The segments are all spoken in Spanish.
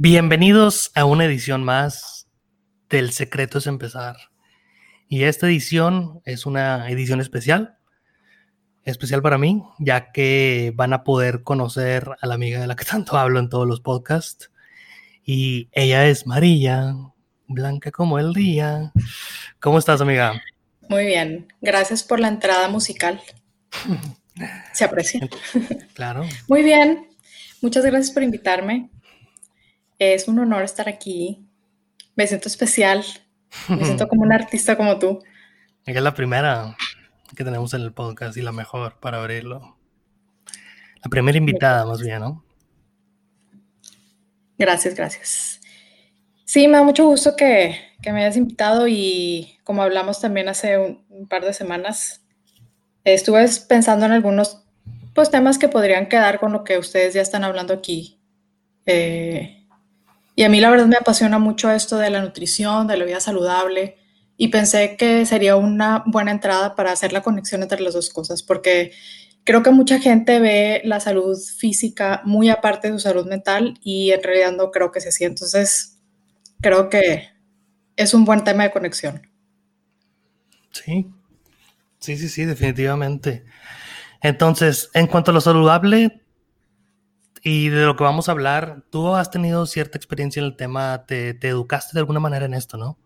Bienvenidos a una edición más del Secreto es Empezar. Y esta edición es una edición especial, especial para mí, ya que van a poder conocer a la amiga de la que tanto hablo en todos los podcasts. Y ella es María, blanca como el día. ¿Cómo estás, amiga? Muy bien, gracias por la entrada musical. Se aprecia. Claro. Muy bien, muchas gracias por invitarme. Es un honor estar aquí. Me siento especial. Me siento como un artista como tú. Es la primera que tenemos en el podcast y la mejor para abrirlo. La primera invitada, más bien, ¿no? Gracias, gracias. Sí, me da mucho gusto que, me hayas invitado y como hablamos también hace un, par de semanas, estuve pensando en algunos pues, temas que podrían quedar con lo que ustedes ya están hablando aquí. Eh, y a mí la verdad me apasiona mucho esto de la nutrición, de la vida saludable, y pensé que sería una buena entrada para hacer la conexión entre las dos cosas, porque creo que mucha gente ve la salud física muy aparte de su salud mental y en realidad no creo que sea así. Entonces, creo que es un buen tema de conexión. Sí, sí, sí, sí, definitivamente. Entonces, en cuanto a lo saludable, y de lo que vamos a hablar, tú has tenido cierta experiencia en el tema, te, educaste de alguna manera en esto, ¿no?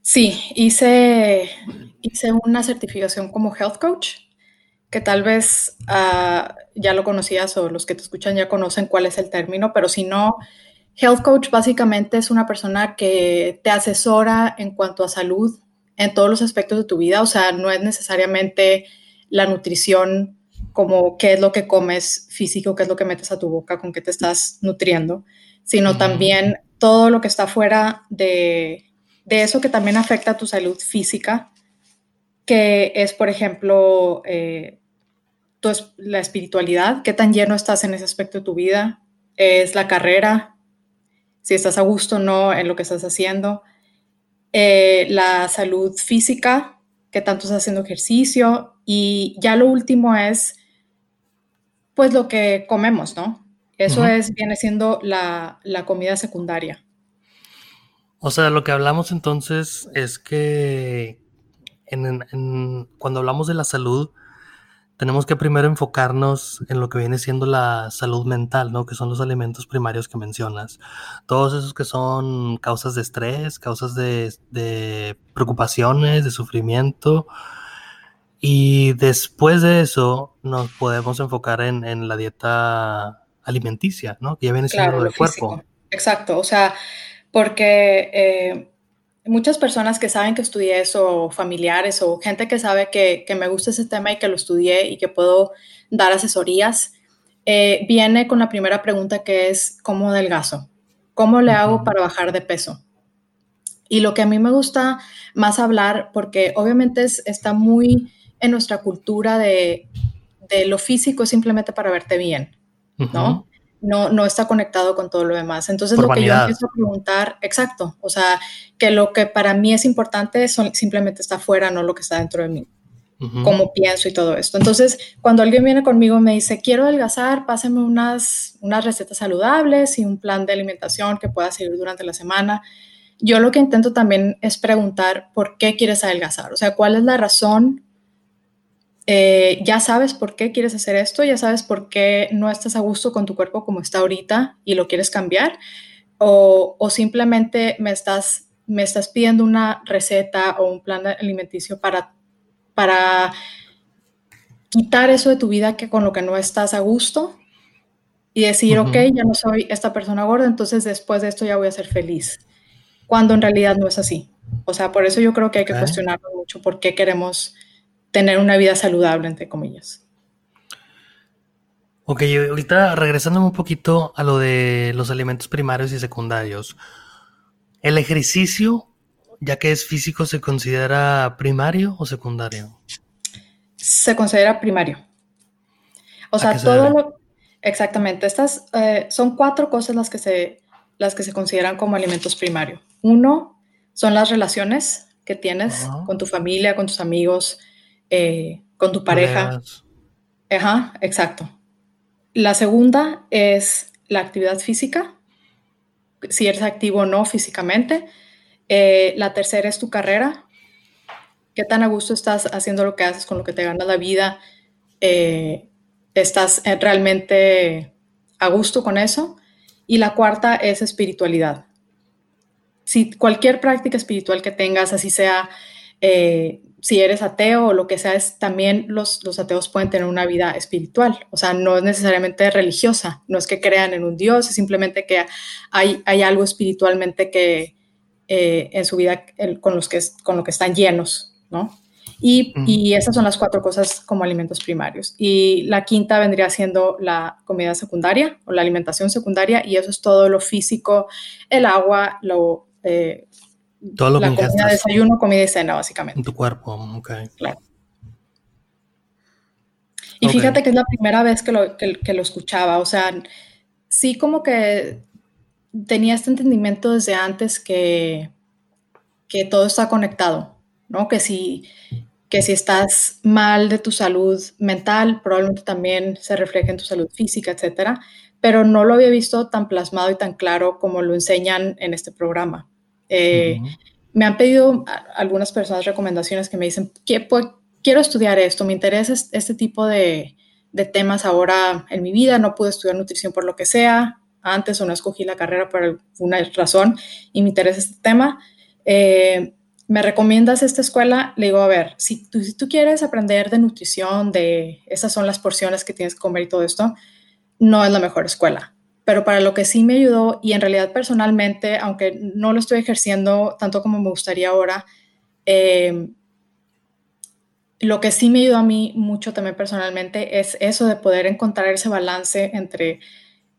Sí, hice, hice una certificación como health coach, que tal vez ah, ya lo conocías o los que te escuchan ya conocen cuál es el término, pero si no, health coach básicamente es una persona que te asesora en cuanto a salud en todos los aspectos de tu vida, o sea, no es necesariamente la nutrición como qué es lo que comes físico, qué es lo que metes a tu boca, con qué te estás nutriendo, sino también todo lo que está fuera de, eso que también afecta a tu salud física, que es, por ejemplo, eh, la espiritualidad, qué tan lleno estás en ese aspecto de tu vida, es la carrera, si estás a gusto o no en lo que estás haciendo, eh, la salud física, qué tanto estás haciendo ejercicio, y ya lo último es pues lo que comemos, ¿no? Eso es, viene siendo la, comida secundaria. O sea, lo que hablamos entonces es que cuando hablamos de la salud, tenemos que primero enfocarnos en lo que viene siendo la salud mental, ¿no? Que son los alimentos primarios que mencionas. Todos esos que son causas de estrés, causas de, de preocupaciones, de sufrimiento, y después de eso nos podemos enfocar en, la dieta alimenticia, ¿no? Que ya viene siendo del cuerpo. Exacto, o sea, porque eh, muchas personas que saben que estudié eso, familiares o gente que sabe que, me gusta ese tema y que lo estudié y que puedo dar asesorías, eh, viene con la primera pregunta que es, ¿cómo adelgazo? ¿Cómo le hago para bajar de peso? Y lo que a mí me gusta más hablar, porque obviamente está muy en nuestra cultura de, lo físico simplemente para verte bien, ¿no? No, no está conectado con todo lo demás. Entonces lo que yo empiezo a preguntar, exacto, o sea, que lo que para mí es importante son, simplemente está fuera, no lo que está dentro de mí, cómo pienso y todo esto. Entonces, cuando alguien viene conmigo y me dice, quiero adelgazar, pásame unas, unas recetas saludables y un plan de alimentación que pueda seguir durante la semana, yo lo que intento también es preguntar por qué quieres adelgazar, o sea, cuál es la razón eh, ya sabes por qué quieres hacer esto, ya sabes por qué no estás a gusto con tu cuerpo como está ahorita y lo quieres cambiar, o, simplemente me estás, me estás pidiendo una receta o un plan alimenticio para, para quitar eso de tu vida que con lo que no estás a gusto y decir, ok, ya no soy esta persona gorda, entonces después de esto ya voy a ser feliz, cuando en realidad no es así. O sea, por eso yo creo que hay que cuestionarlo mucho por qué queremos tener una vida saludable, entre comillas. Ok, ahorita regresando un poquito a lo de los alimentos primarios y secundarios. ¿El ejercicio, ya que es físico, se considera primario o secundario? Se considera primario. O sea, todo lo... Exactamente. Estas eh, son cuatro cosas las que, se, las que se consideran como alimentos primarios. Uno son las relaciones que tienes con tu familia, con tus amigos, eh, con tu pareja. Ajá, exacto. La segunda es la actividad física. si eres activo o no físicamente. Eh, la tercera es tu carrera. ¿Qué tan a gusto estás haciendo lo que haces con lo que te gana la vida? Eh, ¿Estás realmente a gusto con eso? Y la cuarta es espiritualidad. Si cualquier práctica espiritual que tengas, así sea eh, si eres ateo o lo que sea, es, también los, los ateos pueden tener una vida espiritual. O sea, no es necesariamente religiosa, no es que crean en un Dios, es simplemente que hay, hay algo espiritualmente que eh, en su vida con, los que, con lo que están llenos, ¿no? Y, y, esas son las cuatro cosas como alimentos primarios. Y la quinta vendría siendo la comida secundaria o la alimentación secundaria, y eso es todo lo físico, el agua, lo, eh, todo lo la que comida, desayuno, comida y cena, básicamente. En tu cuerpo, ok. Claro. Y fíjate que es la primera vez que lo, que, lo escuchaba, o sea, sí como que tenía este entendimiento desde antes que, que todo está conectado, ¿no? Que si, que si estás mal de tu salud mental, probablemente también se refleja en tu salud física, etcétera, pero no lo había visto tan plasmado y tan claro como lo enseñan en este programa. Eh, me han pedido algunas personas recomendaciones que me dicen, que, quiero estudiar esto, me interesa este tipo de, temas ahora en mi vida, no pude estudiar nutrición por lo que sea, antes o no escogí la carrera por alguna razón y me interesa este tema. Eh, ¿Me recomiendas esta escuela? Le digo, a ver, si tú, si tú quieres aprender de nutrición, de esas son las porciones que tienes que comer y todo esto, no es la mejor escuela pero para lo que sí me ayudó y en realidad personalmente, aunque no lo estoy ejerciendo tanto como me gustaría ahora, eh, lo que sí me ayudó a mí mucho también personalmente es eso de poder encontrar ese balance entre,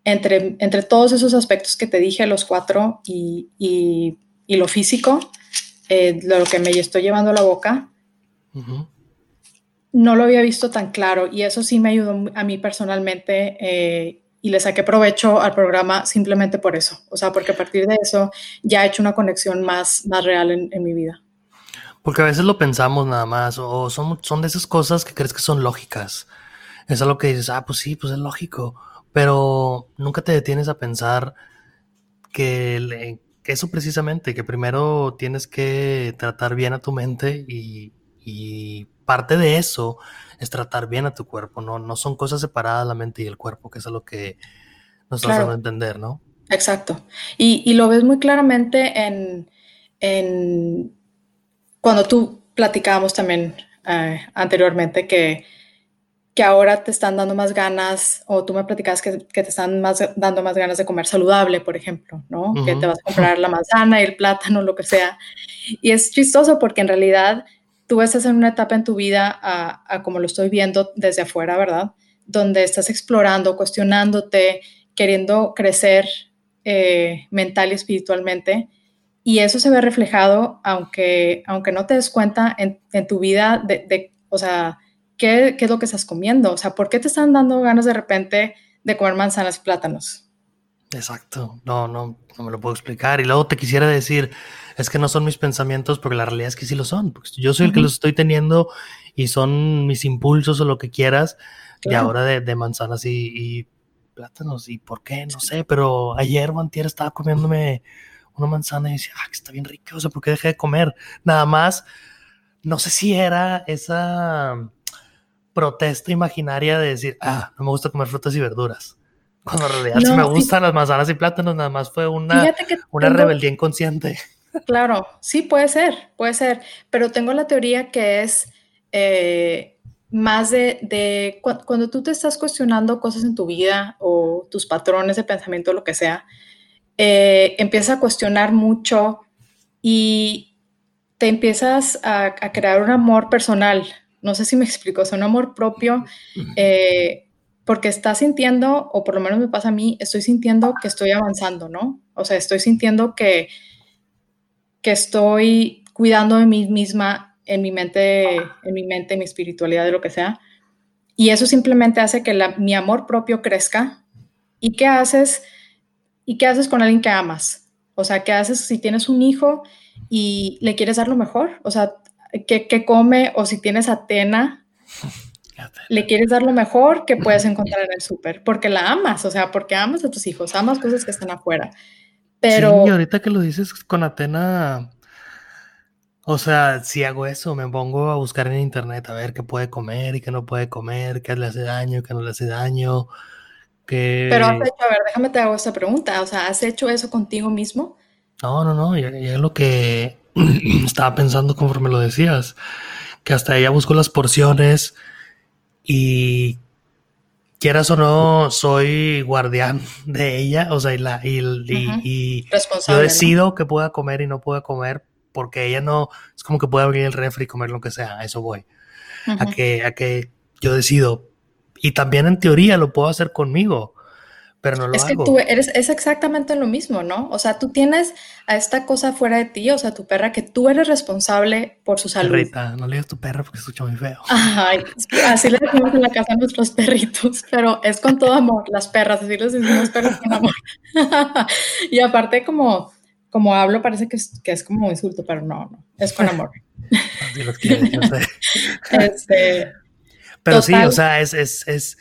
entre, entre todos esos aspectos que te dije, los cuatro, y, y, lo físico, eh, lo que me estoy llevando a la boca. No lo había visto tan claro y eso sí me ayudó a mí personalmente eh, y le saqué provecho al programa simplemente por eso. O sea, porque a partir de eso ya he hecho una conexión más, más real en, mi vida. Porque a veces lo pensamos nada más, o son, son de esas cosas que crees que son lógicas. Es algo que dices, ah, pues sí, pues es lógico. Pero nunca te detienes a pensar que, eso precisamente, que primero tienes que tratar bien a tu mente y, y parte de eso es tratar bien a tu cuerpo, ¿no? No son cosas separadas la mente y el cuerpo, que es lo que nos claro. hace entender, ¿no? Exacto. Y, lo ves muy claramente en, en cuando tú platicábamos también eh, anteriormente que, que ahora te están dando más ganas, o tú me platicabas que, que te están más, dando más ganas de comer saludable, por ejemplo, ¿no? Que te vas a comprar la manzana, el plátano, lo que sea. Y es chistoso porque en realidad tú estás en una etapa en tu vida, como lo estoy viendo desde afuera, ¿verdad? Donde estás explorando, cuestionándote, queriendo crecer eh, mental y espiritualmente. Y eso se ve reflejado, aunque, aunque no te des cuenta en, tu vida de, o sea, ¿qué, ¿qué, es lo que estás comiendo? O sea, ¿por qué te están dando ganas de repente de comer manzanas y plátanos? Exacto, no, no, no me lo puedo explicar. Y luego te quisiera decir, es que no son mis pensamientos, porque la realidad es que sí lo son. Yo soy el que los estoy teniendo y son mis impulsos o lo que quieras. Y ahora de, manzanas y, plátanos. ¿Y por qué? No sé, pero ayer o antier estaba comiéndome una manzana y decía, ah, que está bien rica, o sea, ¿por qué dejé de comer? Nada más, no sé si era esa protesta imaginaria de decir, ah, no me gusta comer frutas y verduras. Cuando en realidad sí me gustan las manzanas y plátanos, nada más fue una, una rebeldía inconsciente. Claro, sí, puede ser, puede ser, pero tengo la teoría que es eh, más de, cuando tú te estás cuestionando cosas en tu vida o tus patrones de pensamiento, lo que sea, eh, empiezas a cuestionar mucho y te empiezas a, crear un amor personal. No sé si me explico, es un amor propio, eh, porque estás sintiendo, o por lo menos me pasa a mí, estoy sintiendo que estoy avanzando, ¿no? O sea, estoy sintiendo que que estoy cuidando de mí misma en mi mente, en mi mente, en mi espiritualidad, de lo que sea. Y eso simplemente hace que mi amor propio crezca. ¿Y qué haces? ¿Y qué haces con alguien que amas? O sea, ¿qué haces si tienes un hijo y le quieres dar lo mejor? O sea, ¿qué, come? O si tienes Atena, le quieres dar lo mejor que puedes encontrar en el súper, porque la amas, o sea, porque amas a tus hijos, amas cosas que están afuera. Pero... Sí, ahorita que lo dices con Atena, o sea, si hago eso, me pongo a buscar en internet a ver qué puede comer y qué no puede comer, qué le hace daño, qué no le hace daño. Que... Pero has hecho, a ver, déjame te hago esta pregunta, o sea, ¿has hecho eso contigo mismo? No, no, no, ya, es lo que estaba pensando conforme lo decías, que hasta ella busco las porciones y quieras o no, soy guardián de ella, o sea, y, la, y, y, yo decido que pueda comer y no pueda comer porque ella no, es como que puede abrir el refri y comer lo que sea, a eso voy, a, que, a que yo decido. Y también en teoría lo puedo hacer conmigo, pero no lo es hago. que tú eres, es exactamente lo mismo, ¿no? O sea, tú tienes a esta cosa fuera de ti, o sea, tu perra, que tú eres responsable por su salud. Perrita, no le digas tu perra porque escucha muy feo. Ay, así le decimos en la casa a nuestros perritos, pero es con todo amor, las perras, así les decimos perros con amor. y aparte como, como hablo parece que es, que es como un insulto, pero no, no, es con amor. Así los quieres, yo sé. Este, pero sí, o sea, es, es, es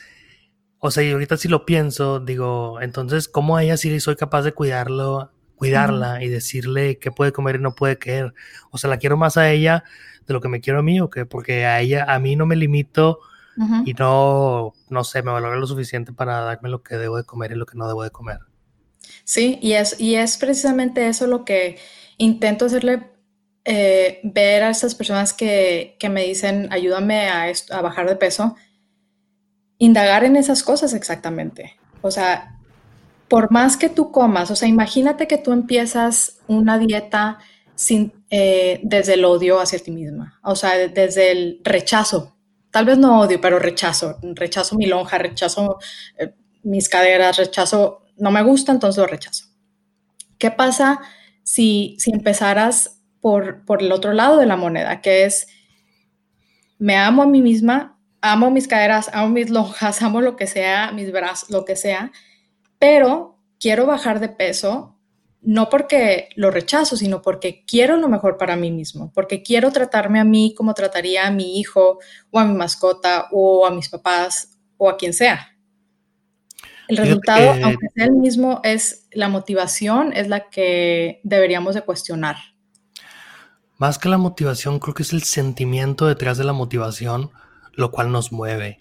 o sea, y ahorita si lo pienso, digo, entonces, ¿cómo a ella sí soy capaz de cuidarlo, cuidarla y decirle qué puede comer y no puede querer? O sea, la quiero más a ella de lo que me quiero a mí o qué? Porque a ella, a mí no me limito y no, no sé, me valora lo suficiente para darme lo que debo de comer y lo que no debo de comer. Sí, y es, y es precisamente eso lo que intento hacerle eh, ver a estas personas que, que me dicen, ayúdame a, a bajar de peso indagar en esas cosas exactamente. O sea, por más que tú comas, o sea, imagínate que tú empiezas una dieta sin, eh, desde el odio hacia ti misma, o sea, desde el rechazo. Tal vez no odio, pero rechazo. Rechazo mi lonja, rechazo eh, mis caderas, rechazo, no me gusta, entonces lo rechazo. ¿Qué pasa si, si empezaras por, por el otro lado de la moneda, que es, me amo a mí misma, amo mis caderas, amo mis lonjas, amo lo que sea, mis brazos, lo que sea, pero quiero bajar de peso no porque lo rechazo, sino porque quiero lo mejor para mí mismo, porque quiero tratarme a mí como trataría a mi hijo o a mi mascota o a mis papás o a quien sea. El resultado, aunque sea el mismo, es la motivación, es la que deberíamos de cuestionar. Más que la motivación, creo que es el sentimiento detrás de la motivación lo cual nos mueve.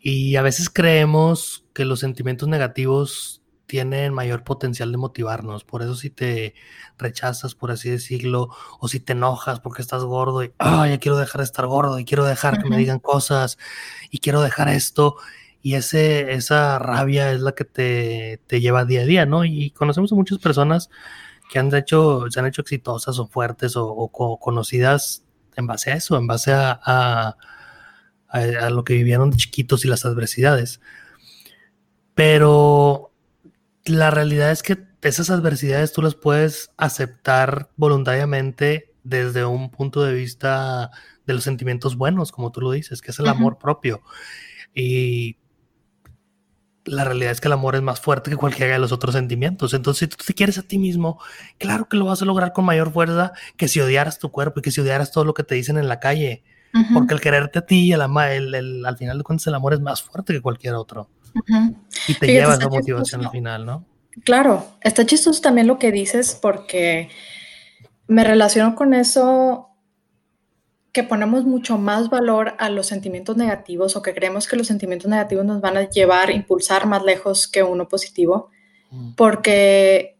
Y a veces creemos que los sentimientos negativos tienen mayor potencial de motivarnos. Por eso si te rechazas, por así decirlo, o si te enojas porque estás gordo y, ah, ya quiero dejar de estar gordo y quiero dejar que me digan cosas y quiero dejar esto. Y ese, esa rabia es la que te, te lleva día a día, ¿no? Y conocemos a muchas personas que han hecho, se han hecho exitosas o fuertes o, conocidas en base a eso, en base a a, lo que vivieron de chiquitos y las adversidades. Pero la realidad es que esas adversidades tú las puedes aceptar voluntariamente desde un punto de vista de los sentimientos buenos, como tú lo dices, que es el amor propio. Y la realidad es que el amor es más fuerte que cualquiera de los otros sentimientos. Entonces, si tú te quieres a ti mismo, claro que lo vas a lograr con mayor fuerza que si odiaras tu cuerpo y que si odiaras todo lo que te dicen en la calle. Porque el quererte a ti, el, el, al final de cuentas, el amor es más fuerte que cualquier otro. Y te lleva esa motivación al final, ¿no? Claro, está chistoso también lo que dices porque me relaciono con eso que ponemos mucho más valor a los sentimientos negativos o que creemos que los sentimientos negativos nos van a llevar, impulsar más lejos que uno positivo, mm. porque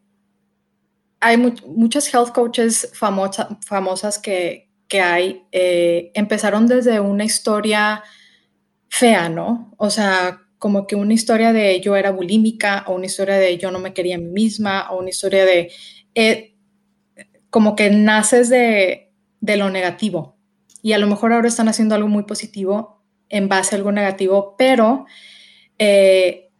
hay muchas health coaches famosas que, que hay eh, empezaron desde una historia fea, ¿no? O sea, como que una historia de yo era bulímica o una historia de yo no me quería a mí misma o una historia de eh, como que naces de, lo negativo y a lo mejor ahora están haciendo algo muy positivo en base a algo negativo, pero eh,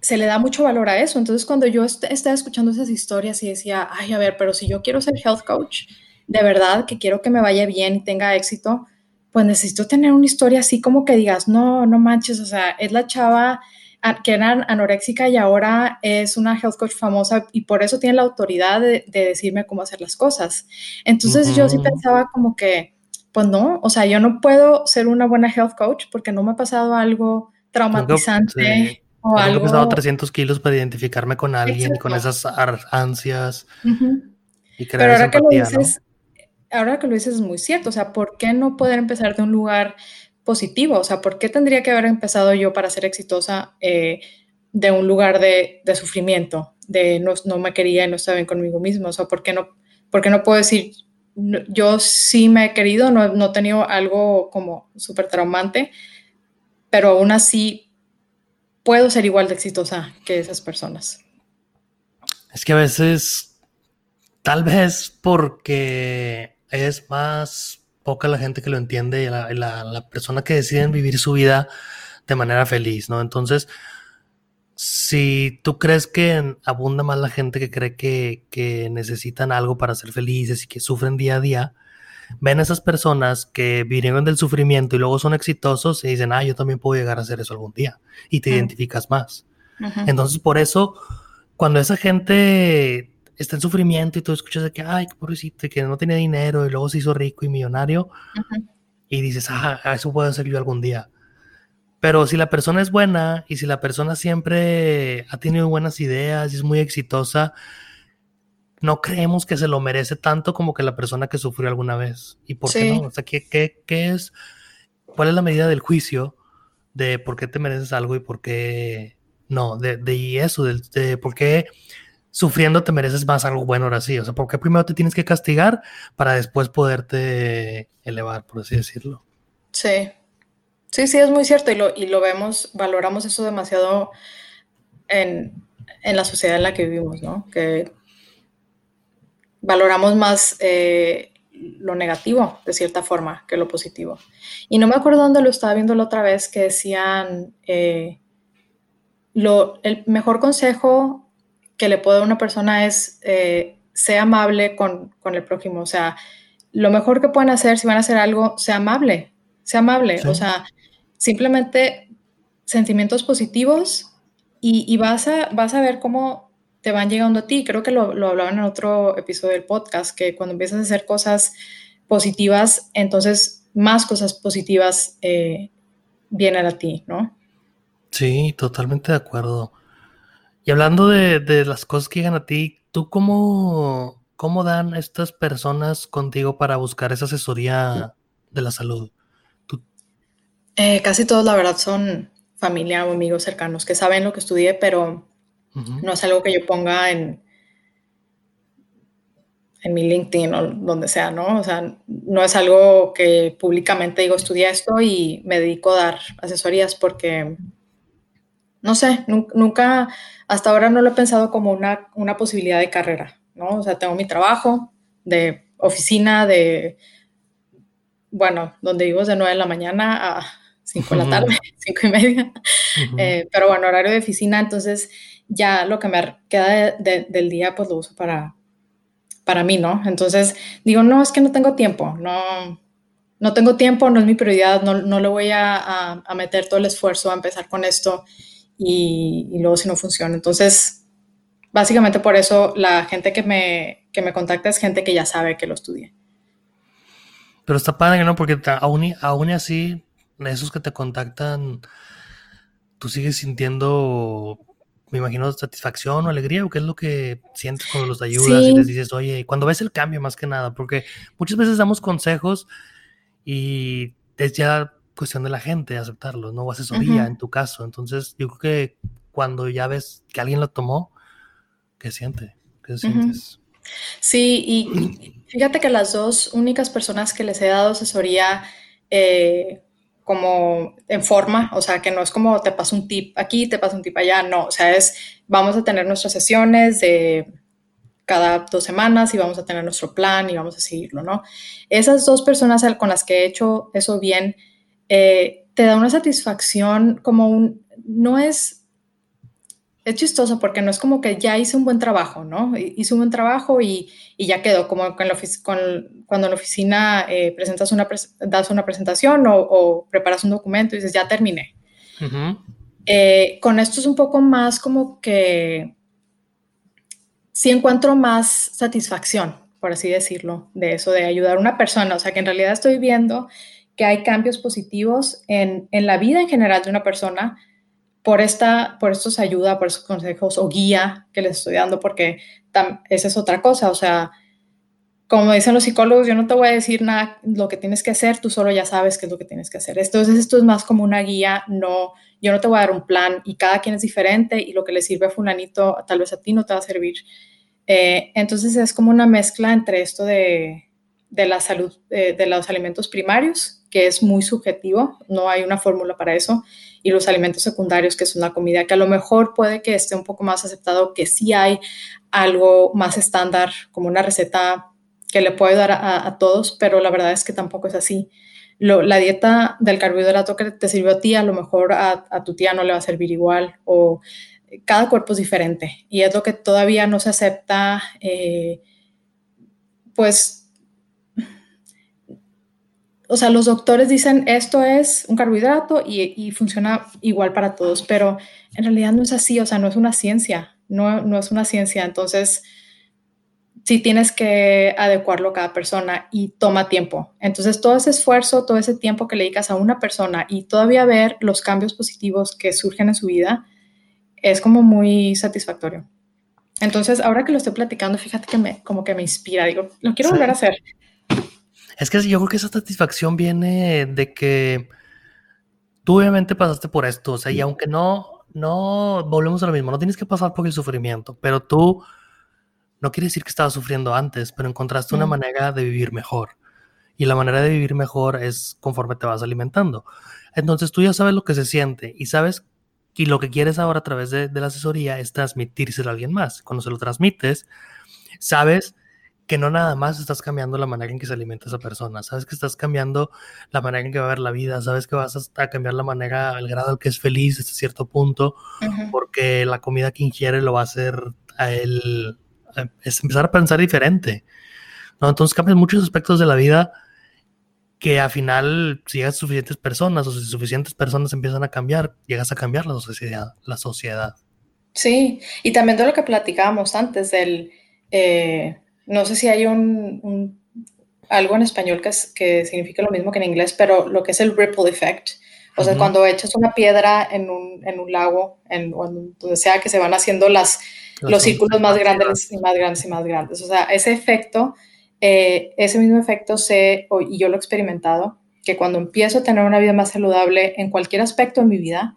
se le da mucho valor a eso. Entonces cuando yo estaba escuchando esas historias y decía, ay, a ver, pero si yo quiero ser health coach, de verdad que quiero que me vaya bien y tenga éxito, pues necesito tener una historia así como que digas, no, no manches, o sea, es la chava que era anoréxica y ahora es una health coach famosa y por eso tiene la autoridad de, decirme cómo hacer las cosas. Entonces yo sí pensaba como que, pues no, o sea, yo no puedo ser una buena health coach porque no me ha pasado algo traumatizante O Yo algo. he pesado 300 kilos para identificarme con alguien, con esas ansias y crear Pero ahora que lo dices, ahora que lo dices es muy cierto. O sea, ¿por qué no poder empezar de un lugar positivo? O sea, ¿por qué tendría que haber empezado yo para ser exitosa eh, de un lugar de, sufrimiento? De no, no, me quería y no estaba bien conmigo mismo. O sea, ¿por qué no, por qué no puedo decir, yo sí me he querido, no, no he tenido algo como súper traumante, pero aún así puedo ser igual de exitosa que esas personas. Es que a veces, tal vez porque es más poca la gente que lo entiende y la, la, persona que deciden vivir su vida de manera feliz, ¿no? Entonces, si tú crees que abunda más la gente que cree que, que necesitan algo para ser felices y que sufren día a día, ven a esas personas que vinieron del sufrimiento y luego son exitosos y dicen, ah, yo también puedo llegar a hacer eso algún día. Y te identificas más. Entonces, por eso, cuando esa gente está en sufrimiento y tú escuchas de que, ay, qué pobrecito, que no tenía dinero y luego se hizo rico y millonario, y dices, ah, eso puedo hacer yo algún día. Pero si la persona es buena y si la persona siempre ha tenido buenas ideas y es muy exitosa, no creemos que se lo merece tanto como que la persona que sufrió alguna vez. ¿Y por qué no? O sea, ¿qué, qué, qué es? ¿Cuál es la medida del juicio de por qué te mereces algo y por qué no? De, de eso, de, de, por qué sufriendo te mereces más algo bueno ahora sí. O sea, ¿por qué primero te tienes que castigar para después poderte elevar, por así decirlo? Sí. Sí, sí, es muy cierto y lo, y lo vemos, valoramos eso demasiado en, en la sociedad en la que vivimos, ¿no? Que valoramos más eh, lo negativo, de cierta forma, que lo positivo. Y no me acuerdo dónde lo estaba viendo la otra vez, que decían, eh, lo, el mejor consejo que le puedo dar a una persona es, eh, sea amable con, con, el prójimo. O sea, lo mejor que pueden hacer, si van a hacer algo, sea amable, sea amable. O sea, simplemente sentimientos positivos y, y, vas, a, vas a ver cómo te van llegando a ti. Creo que lo, lo hablaban en otro episodio del podcast, que cuando empiezas a hacer cosas positivas, entonces más cosas positivas eh, vienen a ti, ¿no? Sí, totalmente de acuerdo. Y hablando de, de las cosas que llegan a ti, ¿tú cómo, cómo dan estas personas contigo para buscar esa asesoría de la salud? Eh, casi todos, la verdad, son familia o amigos cercanos que saben lo que estudié, pero no es algo que yo ponga en, en mi LinkedIn o donde sea, ¿no? O sea, no es algo que públicamente digo, estudié esto y me dedico a dar asesorías porque, no sé, nunca, hasta ahora no lo he pensado como una, una posibilidad de carrera, ¿no? O sea, tengo mi trabajo de oficina, de, bueno, donde vivo es de 9 de la mañana a 5 de la tarde, 5 y media, eh, pero bueno, horario de oficina, entonces ya lo que me queda del día, pues lo uso para, para mí, ¿no? Entonces digo, no, es que no tengo tiempo, no, no tengo tiempo, no es mi prioridad, no, no le voy a, a, meter todo el esfuerzo a empezar con esto y, y, luego si no funciona. Entonces, básicamente por eso la gente que me, que me contacta es gente que ya sabe que lo estudié. Pero está padre, ¿no? Porque aún, aún así, esos que te contactan, tú sigues sintiendo me imagino, satisfacción o alegría, o qué es lo que sientes cuando los ayudas y les dices, oye, cuando ves el cambio más que nada, porque muchas veces damos consejos y es ya cuestión de la gente aceptarlos, ¿no? O asesoría en tu caso. Entonces, yo creo que cuando ya ves que alguien lo tomó, ¿qué siente? ¿Qué sientes? Sí, y fíjate que las dos únicas personas que les he dado asesoría eh, como en forma, o sea, que no es como te paso un tip aquí, te paso un tip allá, no, o sea, es vamos a tener nuestras sesiones de cada dos semanas y vamos a tener nuestro plan y vamos a seguirlo, ¿no? Esas dos personas con las que he hecho eso bien, eh, te da una satisfacción como un, no es es chistoso porque no es como que ya hice un buen trabajo, ¿no? Hice un buen trabajo y, y ya quedó, como con la con, cuando en la oficina eh, presentas una, das una presentación o, o, preparas un documento y dices, ya terminé. eh, con esto es un poco más como que sí encuentro más satisfacción, por así decirlo, de eso, de ayudar a una persona, o sea, que en realidad estoy viendo que hay cambios positivos en, en la vida en general de una persona por, esta, por estos ayuda, por esos consejos o guía que les estoy dando, porque esa es otra cosa, o sea, como dicen los psicólogos, yo no te voy a decir nada lo que tienes que hacer, tú solo ya sabes qué es lo que tienes que hacer. Entonces esto es más como una guía, no, yo no te voy a dar un plan y cada quien es diferente y lo que le sirve a fulanito tal vez a ti no te va a servir. Eh, entonces es como una mezcla entre esto de, de la salud, eh, de los alimentos primarios, que es muy subjetivo, no hay una fórmula para eso, y los alimentos secundarios, que es una comida que a lo mejor puede que esté un poco más aceptado, que sí hay algo más estándar, como una receta que le puede dar a, todos, pero la verdad es que tampoco es así. la dieta del carbohidrato que te sirvió a ti, a lo mejor a, tu tía no le va a servir igual, o cada cuerpo es diferente, y es lo que todavía no se acepta, eh, pues o sea, los doctores dicen esto es un carbohidrato y, funciona igual para todos, pero en realidad no es así, o sea, no es una ciencia, no, no es una ciencia, entonces sí tienes que adecuarlo a cada persona y toma tiempo. Entonces, todo ese esfuerzo, todo ese tiempo que le dedicas a una persona y todavía ver los cambios positivos que surgen en su vida es como muy satisfactorio. Entonces, ahora que lo estoy platicando, fíjate que me, como que me inspira, digo, lo quiero volver a hacer. Es que yo creo que esa satisfacción viene de que tú obviamente pasaste por esto, o sea, y aunque no, no, volvemos a lo mismo, no tienes que pasar por el sufrimiento, pero tú, no quiere decir que estabas sufriendo antes, pero encontraste una manera de vivir mejor. Y la manera de vivir mejor es conforme te vas alimentando. Entonces tú ya sabes lo que se siente y sabes, y lo que quieres ahora a través de, de la asesoría es transmitírselo a alguien más. Cuando se lo transmites, sabes que no nada más estás cambiando la manera en que se alimenta esa persona, sabes que estás cambiando la manera en que va a ver la vida, sabes que vas a cambiar la manera, al grado al que es feliz hasta cierto punto, porque la comida que ingiere lo va a hacer a él, es empezar a pensar diferente. ¿no? Entonces cambian muchos aspectos de la vida que al final, si llegas a suficientes personas o si suficientes personas empiezan a cambiar, llegas a cambiar la sociedad. La sociedad. Sí, y también de lo que platicábamos antes, del... Eh, no sé si hay un, algo en español que, que significa lo mismo que en inglés, pero lo que es el ripple effect. O sea, cuando echas una piedra en un, en un lago, en, donde sea que se van haciendo las, los círculos más grandes y más grandes y más grandes. O sea, ese efecto, eh, ese mismo efecto sé, y yo lo he experimentado, que cuando empiezo a tener una vida más saludable en cualquier aspecto de mi vida,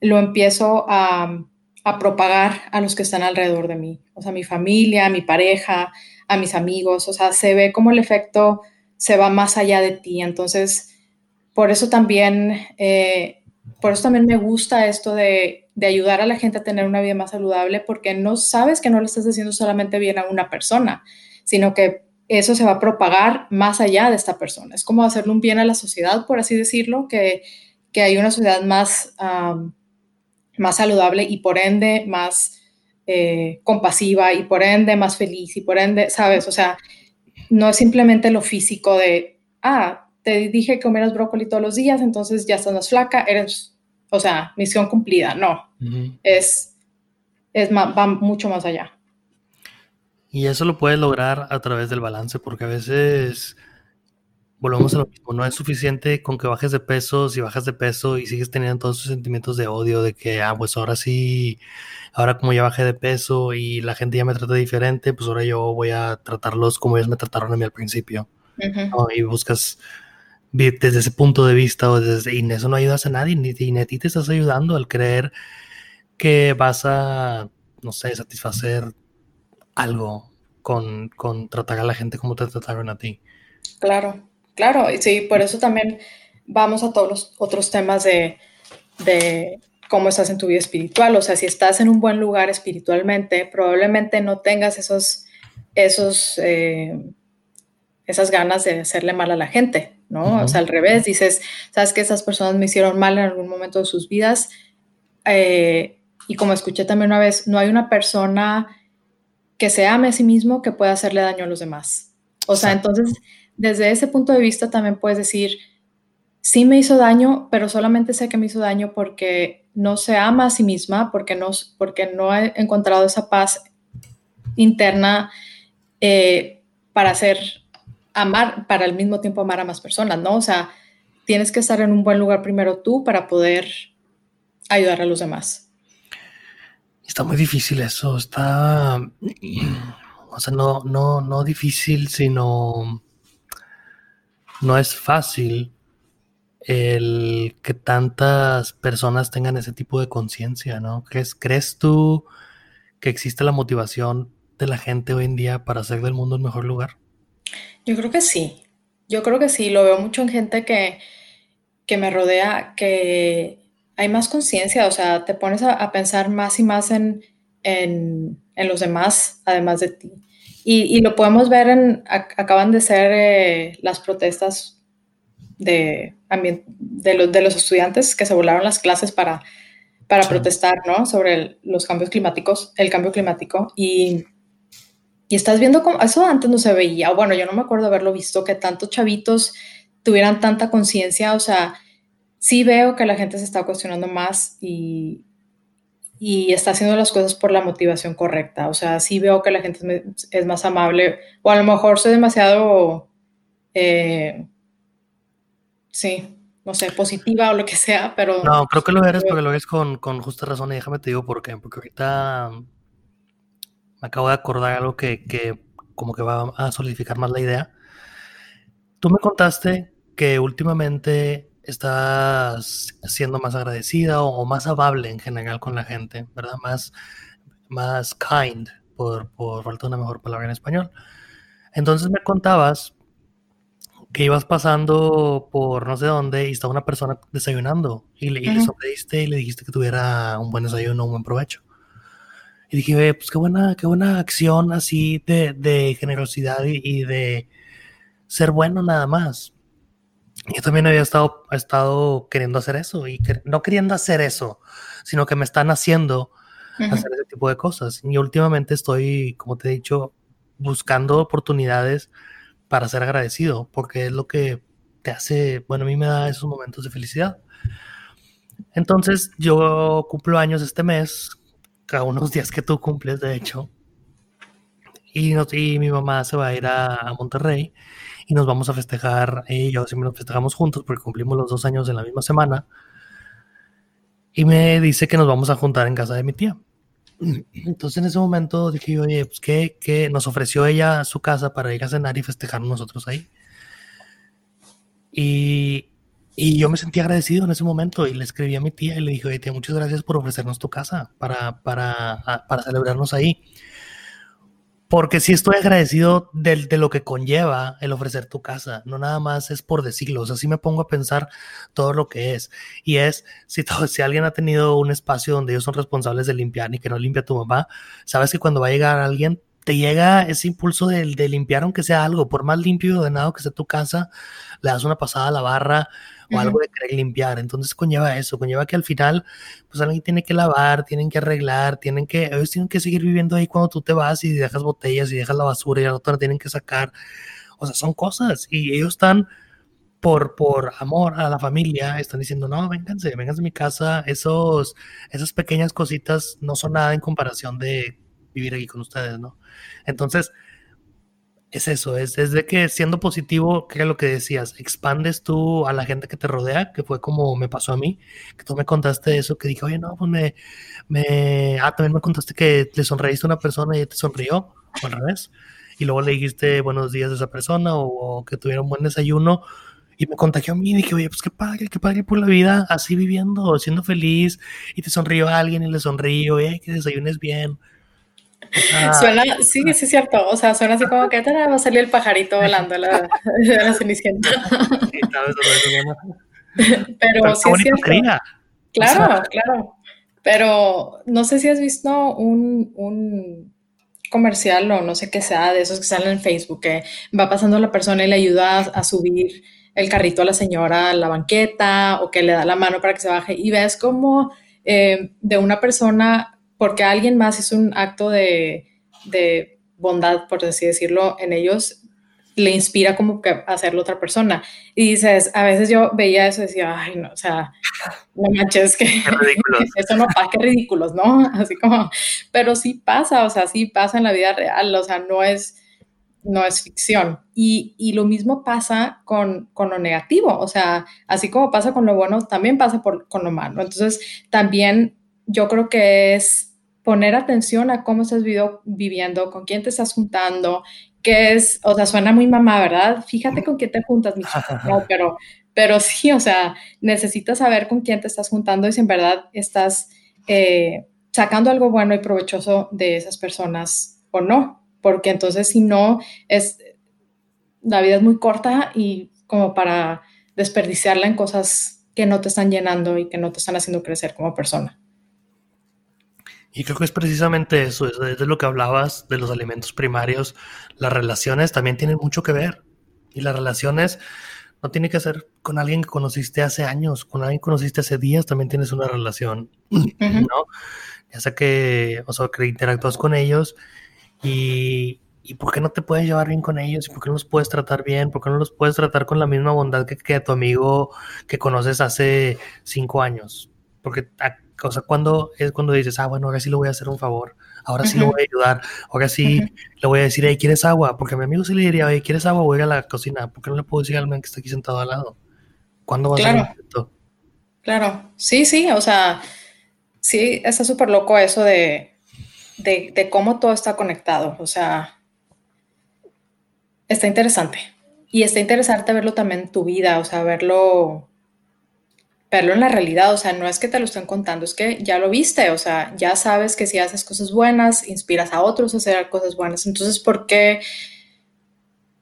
lo empiezo a, a propagar a los que están alrededor de mí, o sea, mi familia, mi pareja, a mis amigos, o sea, se ve como el efecto se va más allá de ti, entonces, por eso también, eh, por eso también me gusta esto de, ayudar a la gente a tener una vida más saludable, porque no sabes que no le estás haciendo solamente bien a una persona, sino que eso se va a propagar más allá de esta persona. Es como hacerle un bien a la sociedad, por así decirlo, que hay una sociedad más más saludable y por ende más eh, compasiva y por ende más feliz y por ende, ¿sabes? O sea, no es simplemente lo físico de, ah, te dije que comieras brócoli todos los días, entonces ya estás más flaca, eres, o sea, misión cumplida. No, es, es va mucho más allá. Y eso lo puedes lograr a través del balance, porque a veces volvemos a lo mismo, no es suficiente con que bajes de peso, si bajas de peso y sigues teniendo todos esos sentimientos de odio, de que, ah, pues ahora sí, ahora como ya bajé de peso y la gente ya me trata diferente, pues ahora yo voy a tratarlos como ellos me trataron a mí al principio. Y buscas desde ese punto de vista, o desde, y eso no ayudas a nadie, ni, ni a ti te estás ayudando al creer que vas a, no sé, satisfacer algo con, con tratar a la gente como te trataron a ti. Claro. Claro, y sí, por eso también vamos a todos los otros temas de, cómo estás en tu vida espiritual. O sea, si estás en un buen lugar espiritualmente, probablemente no tengas esos, esos, eh, esas ganas de hacerle mal a la gente, ¿no? O sea, al revés, dices, sabes que esas personas me hicieron mal en algún momento de sus vidas. Eh, y como escuché también una vez, no hay una persona que se ame a sí mismo que pueda hacerle daño a los demás. O sea, entonces desde ese punto de vista también puedes decir, sí me hizo daño, pero solamente sé que me hizo daño porque no se ama a sí misma, porque no, porque no ha encontrado esa paz interna eh, para hacer, amar, para al mismo tiempo amar a más personas, ¿no? O sea, tienes que estar en un buen lugar primero tú para poder ayudar a los demás. Está muy difícil eso, está, o sea, no, no, no difícil, sino no es fácil el que tantas personas tengan ese tipo de conciencia, ¿no? ¿Crees, ¿Crees tú que existe la motivación de la gente hoy en día para hacer del mundo un mejor lugar? Yo creo que sí, yo creo que sí, lo veo mucho en gente que, que me rodea, que hay más conciencia, o sea, te pones a, pensar más y más en, en, en, los demás, además de ti. Y, y lo podemos ver en, acaban de ser eh, las protestas de, de, los, de los estudiantes que se volaron las clases para, para protestar, ¿no? Sobre los cambios climáticos, el cambio climático. Y, y estás viendo cómo, eso antes no se veía, bueno, yo no me acuerdo haberlo visto, que tantos chavitos tuvieran tanta conciencia, o sea, sí veo que la gente se está cuestionando más y, y está haciendo las cosas por la motivación correcta. O sea, sí veo que la gente es, más amable o a lo mejor soy demasiado, eh, sí, no sé, positiva o lo que sea, pero... No, creo que lo eres porque lo eres con, con justa razón y déjame te digo por qué. Porque ahorita me acabo de acordar algo que, que como que va a solidificar más la idea. Tú me contaste que últimamente estás siendo más agradecida o, más amable en general con la gente, ¿verdad? Más, más kind, por, por falta de una mejor palabra en español. Entonces me contabas que ibas pasando por no sé dónde y estaba una persona desayunando y le, y y le dijiste que tuviera un buen desayuno, un buen provecho. Y dije, pues qué buena, qué buena acción así de, de generosidad y, y, de ser bueno nada más yo también había estado, estado queriendo hacer eso y no queriendo hacer eso, sino que me están haciendo hacer ese tipo de cosas. Y últimamente estoy, como te he dicho, buscando oportunidades para ser agradecido, porque es lo que te hace, bueno, a mí me da esos momentos de felicidad. Entonces, yo cumplo años este mes, cada unos días que tú cumples, de hecho, y, y mi mamá se va a ir a, a Monterrey y nos vamos a festejar, y yo siempre nos festejamos juntos porque cumplimos los dos años en la misma semana. Y me dice que nos vamos a juntar en casa de mi tía. Entonces en ese momento dije, oye, pues ¿qué, qué? nos ofreció ella su casa para ir a cenar y festejar nosotros ahí. Y, y, yo me sentí agradecido en ese momento y le escribí a mi tía y le dije, oye, tía, muchas gracias por ofrecernos tu casa para, para, para celebrarnos ahí porque sí estoy agradecido de, lo que conlleva el ofrecer tu casa. No nada más es por decirlo. O sea, sí me pongo a pensar todo lo que es. Y es, si, si alguien ha tenido un espacio donde ellos son responsables de limpiar y que no limpia tu mamá, sabes que cuando va a llegar alguien, te llega ese impulso de, de limpiar aunque sea algo. Por más limpio y ordenado que sea tu casa, le das una pasada a la barra o algo de querer limpiar. Entonces conlleva eso, conlleva que al final, pues alguien tiene que lavar, tienen que arreglar, tienen que, ellos tienen que seguir viviendo ahí cuando tú te vas y dejas botellas y dejas la basura y la otra tienen que sacar. O sea, son cosas y ellos están por, por amor a la familia, están diciendo, no, vénganse, vénganse a mi casa, esos, esas pequeñas cositas no son nada en comparación de vivir aquí con ustedes, ¿no? Entonces, es eso, es, es, de que siendo positivo, que lo que decías, expandes tú a la gente que te rodea, que fue como me pasó a mí, que tú me contaste eso, que dije, oye, no, pues me, me, ah, también me contaste que le sonreíste a una persona y ella te sonrió, o al revés, y luego le dijiste buenos días a esa persona, o, que tuviera un buen desayuno, y me contagió a mí, y dije, oye, pues qué padre, qué padre por la vida, así viviendo, siendo feliz, y te sonrió a alguien y le sonrío, oye, que desayunes bien, Suena, sí, sí es cierto. O sea, suena así como que va a salir el pajarito volando la, la cenicienta. Pero, sí es cierto. Claro, claro. Pero no sé si has visto un, un comercial o no sé qué sea, de esos que salen en Facebook, que va pasando la persona y le ayuda a, subir el carrito a la señora a la banqueta o que le da la mano para que se baje y ves como eh, de una persona porque alguien más hizo un acto de, bondad, por así decirlo, en ellos, le inspira como que hacerlo otra persona. Y dices, a veces yo veía eso y decía, ay, no, o sea, no manches, que eso no pasa, qué ridículos, ¿no? Así como, pero sí pasa, o sea, sí pasa en la vida real, o sea, no es, no es ficción. Y, lo mismo pasa con, lo negativo, o sea, así como pasa con lo bueno, también pasa por, con lo malo. Entonces, también yo creo que es poner atención a cómo estás viviendo, con quién te estás juntando, qué es, o sea, suena muy mamá, ¿verdad? Fíjate con quién te juntas, mi chica. No, pero, pero sí, o sea, necesitas saber con quién te estás juntando y si en verdad estás eh, sacando algo bueno y provechoso de esas personas o no porque entonces si no, es, la vida es muy corta y como para desperdiciarla en cosas que no te están llenando y que no te están haciendo crecer como persona. Y creo que es precisamente eso, es de lo que hablabas de los alimentos primarios. Las relaciones también tienen mucho que ver. Y las relaciones no tiene que ser con alguien que conociste hace años, con alguien que conociste hace días, también tienes una relación, ¿no? Ya sea que, o sea, que interactúas con ellos y, ¿Y por qué no te puedes llevar bien con ellos? ¿Y por qué no los puedes tratar bien? ¿Por qué no los puedes tratar con la misma bondad que, que a tu amigo que conoces hace cinco años? Porque, o sea, cuando es cuando dices, ah, bueno, ahora sí le voy a hacer un favor, ahora sí le voy a ayudar, ahora sí le voy a decir, hey, ¿quieres agua? Porque a mi amigo sí le diría, hey, ¿quieres agua? Voy a la cocina. ¿Por qué no le puedo decir a alguien que está aquí sentado al lado? ¿Cuándo va claro. a ser esto? Claro, sí, sí, o sea, sí, está súper loco eso de de, cómo todo está conectado. O sea, está interesante. Y está interesante verlo también en tu vida, o sea, verlo, verlo en la realidad. O sea, no es que te lo estén contando, es que ya lo viste. O sea, ya sabes que si haces cosas buenas, inspiras a otros a hacer cosas buenas. Entonces, ¿por qué,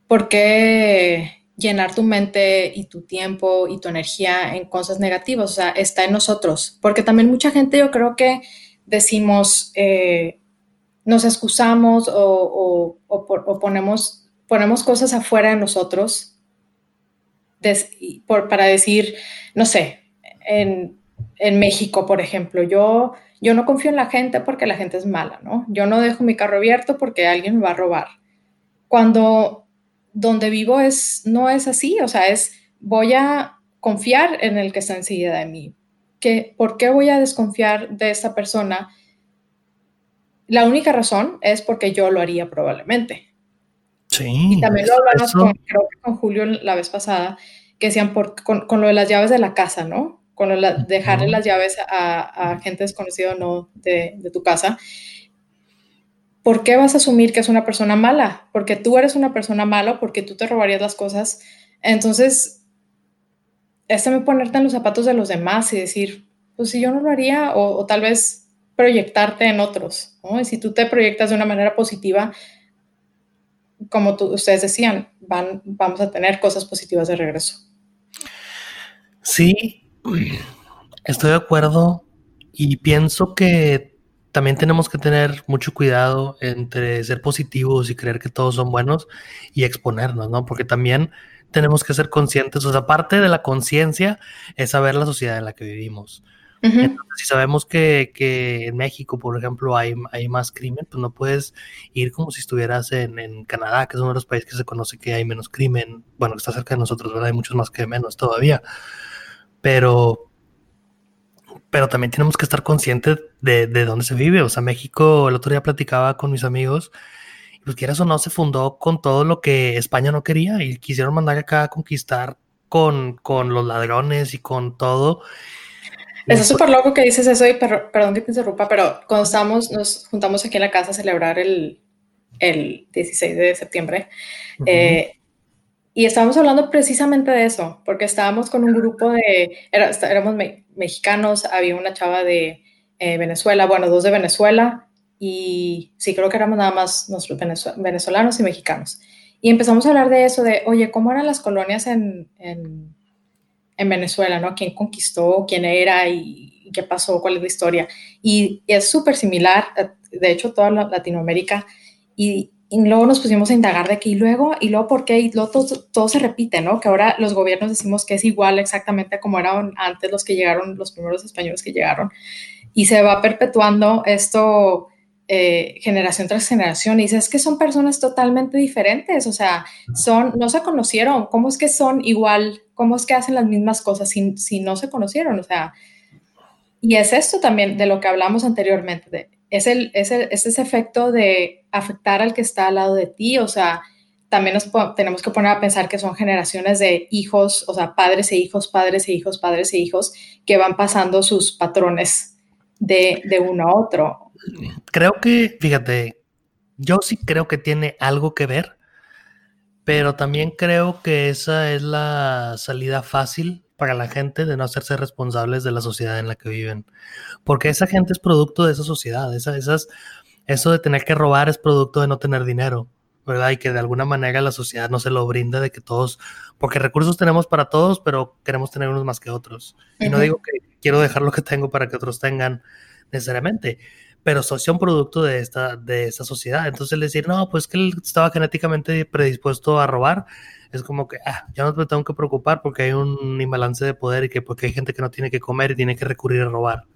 por qué llenar tu mente y tu tiempo y tu energía en cosas negativas? O sea, está en nosotros. Porque también mucha gente, yo creo que decimos, eh, nos excusamos o, ponemos, ponemos cosas afuera de nosotros para decir, no sé, en, México, por ejemplo, yo, yo no confío en la gente porque la gente es mala, ¿no? Yo no dejo mi carro abierto porque alguien me va a robar. Cuando donde vivo es, no es así, o sea, es voy a confiar en el que está enseguida de mí. ¿Qué, ¿Por qué voy a desconfiar de esa persona la única razón es porque yo lo haría probablemente. Sí. Y también lo hablamos con, creo que con Julio la vez pasada, que decían por, con, lo de las llaves de la casa, ¿no? Con de dejarle las llaves a, gente desconocida o no de, de, tu casa. ¿Por qué vas a asumir que es una persona mala? Porque tú eres una persona mala, porque tú te robarías las cosas. Entonces, este me ponerte en los zapatos de los demás y decir, pues si yo no lo haría, o, o tal vez proyectarte en otros, ¿no? Y si tú te proyectas de una manera positiva, como tú, ustedes decían, van, vamos a tener cosas positivas de regreso. Sí, estoy de acuerdo y pienso que también tenemos que tener mucho cuidado entre ser positivos y creer que todos son buenos y exponernos, ¿no? Porque también tenemos que ser conscientes, o sea, parte de la conciencia es saber la sociedad en la que vivimos. Entonces, si sabemos que, en México, por ejemplo, hay, hay más crimen, pues no puedes ir como si estuvieras en, Canadá, que es uno de los países que se conoce que hay menos crimen. Bueno, que está cerca de nosotros, ¿verdad? Hay muchos más que menos todavía. Pero, pero también tenemos que estar conscientes de, de dónde se vive. O sea, México, el otro día platicaba con mis amigos, pues quieras o no, se fundó con todo lo que España no quería y quisieron mandar acá a conquistar con, con los ladrones y con todo. Es súper loco que dices eso y perdón que te interrumpa, pero cuando estábamos, nos juntamos aquí en la casa a celebrar el, el 16 de septiembre eh, y estábamos hablando precisamente de eso, porque estábamos con un grupo de, éramos mexicanos, había una chava de eh, Venezuela, bueno, dos de Venezuela y sí, creo que éramos nada más nosotros venezolanos y mexicanos. Y empezamos a hablar de eso, de, oye, ¿cómo eran las colonias en en Venezuela, ¿no? ¿Quién conquistó, quién era y, qué pasó, cuál es la historia? Y, es súper similar, eh, de hecho, toda Latinoamérica. Y, luego nos pusimos a indagar de qué y luego, y luego por qué, y luego todo, se repite, ¿no? Que ahora los gobiernos decimos que es igual exactamente como eran antes los que llegaron, los primeros españoles que llegaron. Y se va perpetuando esto eh, generación tras generación y dices que son personas totalmente diferentes, o sea, son, no se conocieron, ¿cómo es que son igual? ¿Cómo es que hacen las mismas cosas si, si no se conocieron? O sea, y es esto también de lo que hablamos anteriormente, es, el, es, ese efecto de afectar al que está al lado de ti, o sea, también nos tenemos que poner a pensar que son generaciones de hijos, o sea, padres e hijos, padres e hijos, padres e hijos, que van pasando sus patrones de, uno a otro. Creo que, fíjate, yo sí creo que tiene algo que ver, pero también creo que esa es la salida fácil para la gente de no hacerse responsables de la sociedad en la que viven. Porque esa gente es producto de esa sociedad, esa, esas, eso de tener que robar es producto de no tener dinero, ¿verdad? Y que de alguna manera la sociedad no se lo brinda de que todos, porque recursos tenemos para todos, pero queremos tener unos más que otros. Y no digo que quiero dejar lo que tengo para que otros tengan necesariamente, pero son producto de esta, de esta sociedad. Entonces el decir, no, pues que él estaba genéticamente predispuesto a robar, es como que, ah, ya no me tengo que preocupar porque hay un imbalance de poder y que porque hay gente que no tiene que comer y tiene que recurrir a robar.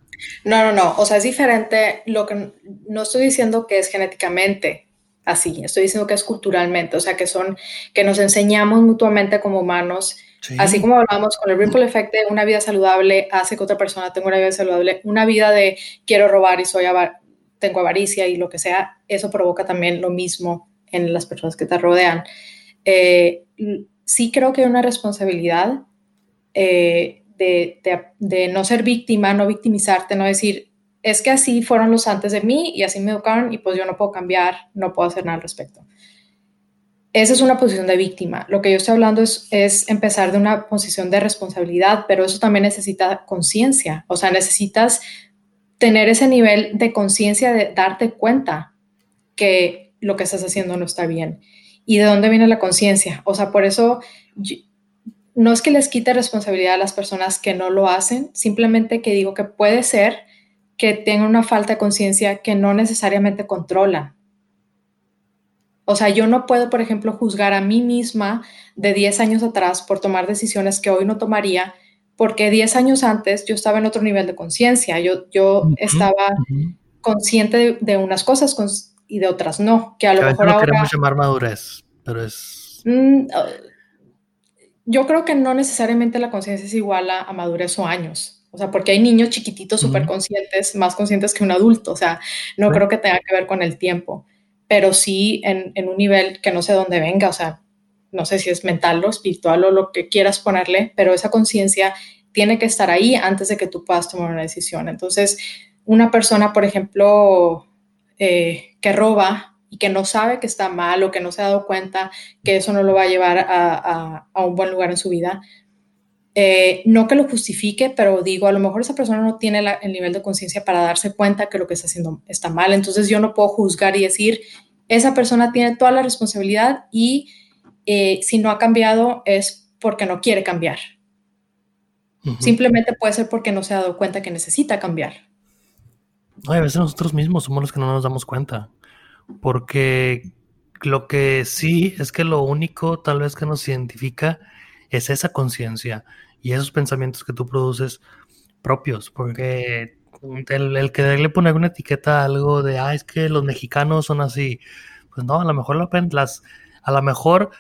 No, no, no, o sea, es diferente. Lo que no estoy diciendo que es genéticamente así, estoy diciendo que es culturalmente, o sea, que son, que nos enseñamos mutuamente como humanos. Así como hablamos con el ripple effect de una vida saludable hace que otra persona tenga una vida saludable, una vida de quiero robar y soy tengo avaricia y lo que sea, eso provoca también lo mismo en las personas que te rodean. Eh, sí creo que hay una responsabilidad eh, de, no ser víctima, no victimizarte, no decir, es que así fueron los antes de mí y así me educaron y pues yo no puedo cambiar, no puedo hacer nada al respecto. Esa es una posición de víctima. Lo que yo estoy hablando es, es empezar de una posición de responsabilidad, pero eso también necesita conciencia. O sea, necesitas tener ese nivel de conciencia de darte cuenta que lo que estás haciendo no está bien. ¿Y de dónde viene la conciencia? O sea, por eso no es que les quite responsabilidad a las personas que no lo hacen, simplemente que digo que puede ser que tengan una falta de conciencia que no necesariamente controlan. O sea, yo no puedo, por ejemplo, juzgar a mí misma de 10 años atrás por tomar decisiones que hoy no tomaría, porque 10 años antes yo estaba en otro nivel de conciencia. Yo, yo estaba consciente de, unas cosas y de otras no, que a lo mejor no queremos llamar madurez, pero es... Mm, yo creo que no necesariamente la conciencia es igual a, madurez o años. O sea, porque hay niños chiquititos súper conscientes, más conscientes que un adulto. O sea, no creo que tenga que ver con el tiempo, pero sí en, en, un nivel que no sé dónde venga. O sea, no sé si es mental o espiritual o lo que quieras ponerle, pero esa conciencia tiene que estar ahí antes de que tú puedas tomar una decisión. Entonces, una persona, por ejemplo, eh, que roba y que no sabe que está mal o que no se ha dado cuenta que eso no lo va a llevar a, un buen lugar en su vida. Eh, no que lo justifique, pero digo, a lo mejor esa persona no tiene el nivel de conciencia para darse cuenta que lo que está haciendo está mal. Entonces yo no puedo juzgar y decir, esa persona tiene toda la responsabilidad y eh, si no ha cambiado es porque no quiere cambiar. Simplemente puede ser porque no se ha dado cuenta que necesita cambiar. a veces nosotros mismos somos los que no nos damos cuenta porque lo que sí es que lo único tal vez que nos identifica es esa conciencia y esos pensamientos que tú produces propios, porque el, el quererle poner una etiqueta a algo de, ah, es que los mexicanos son así, pues no, a lo mejor las, a lo mejor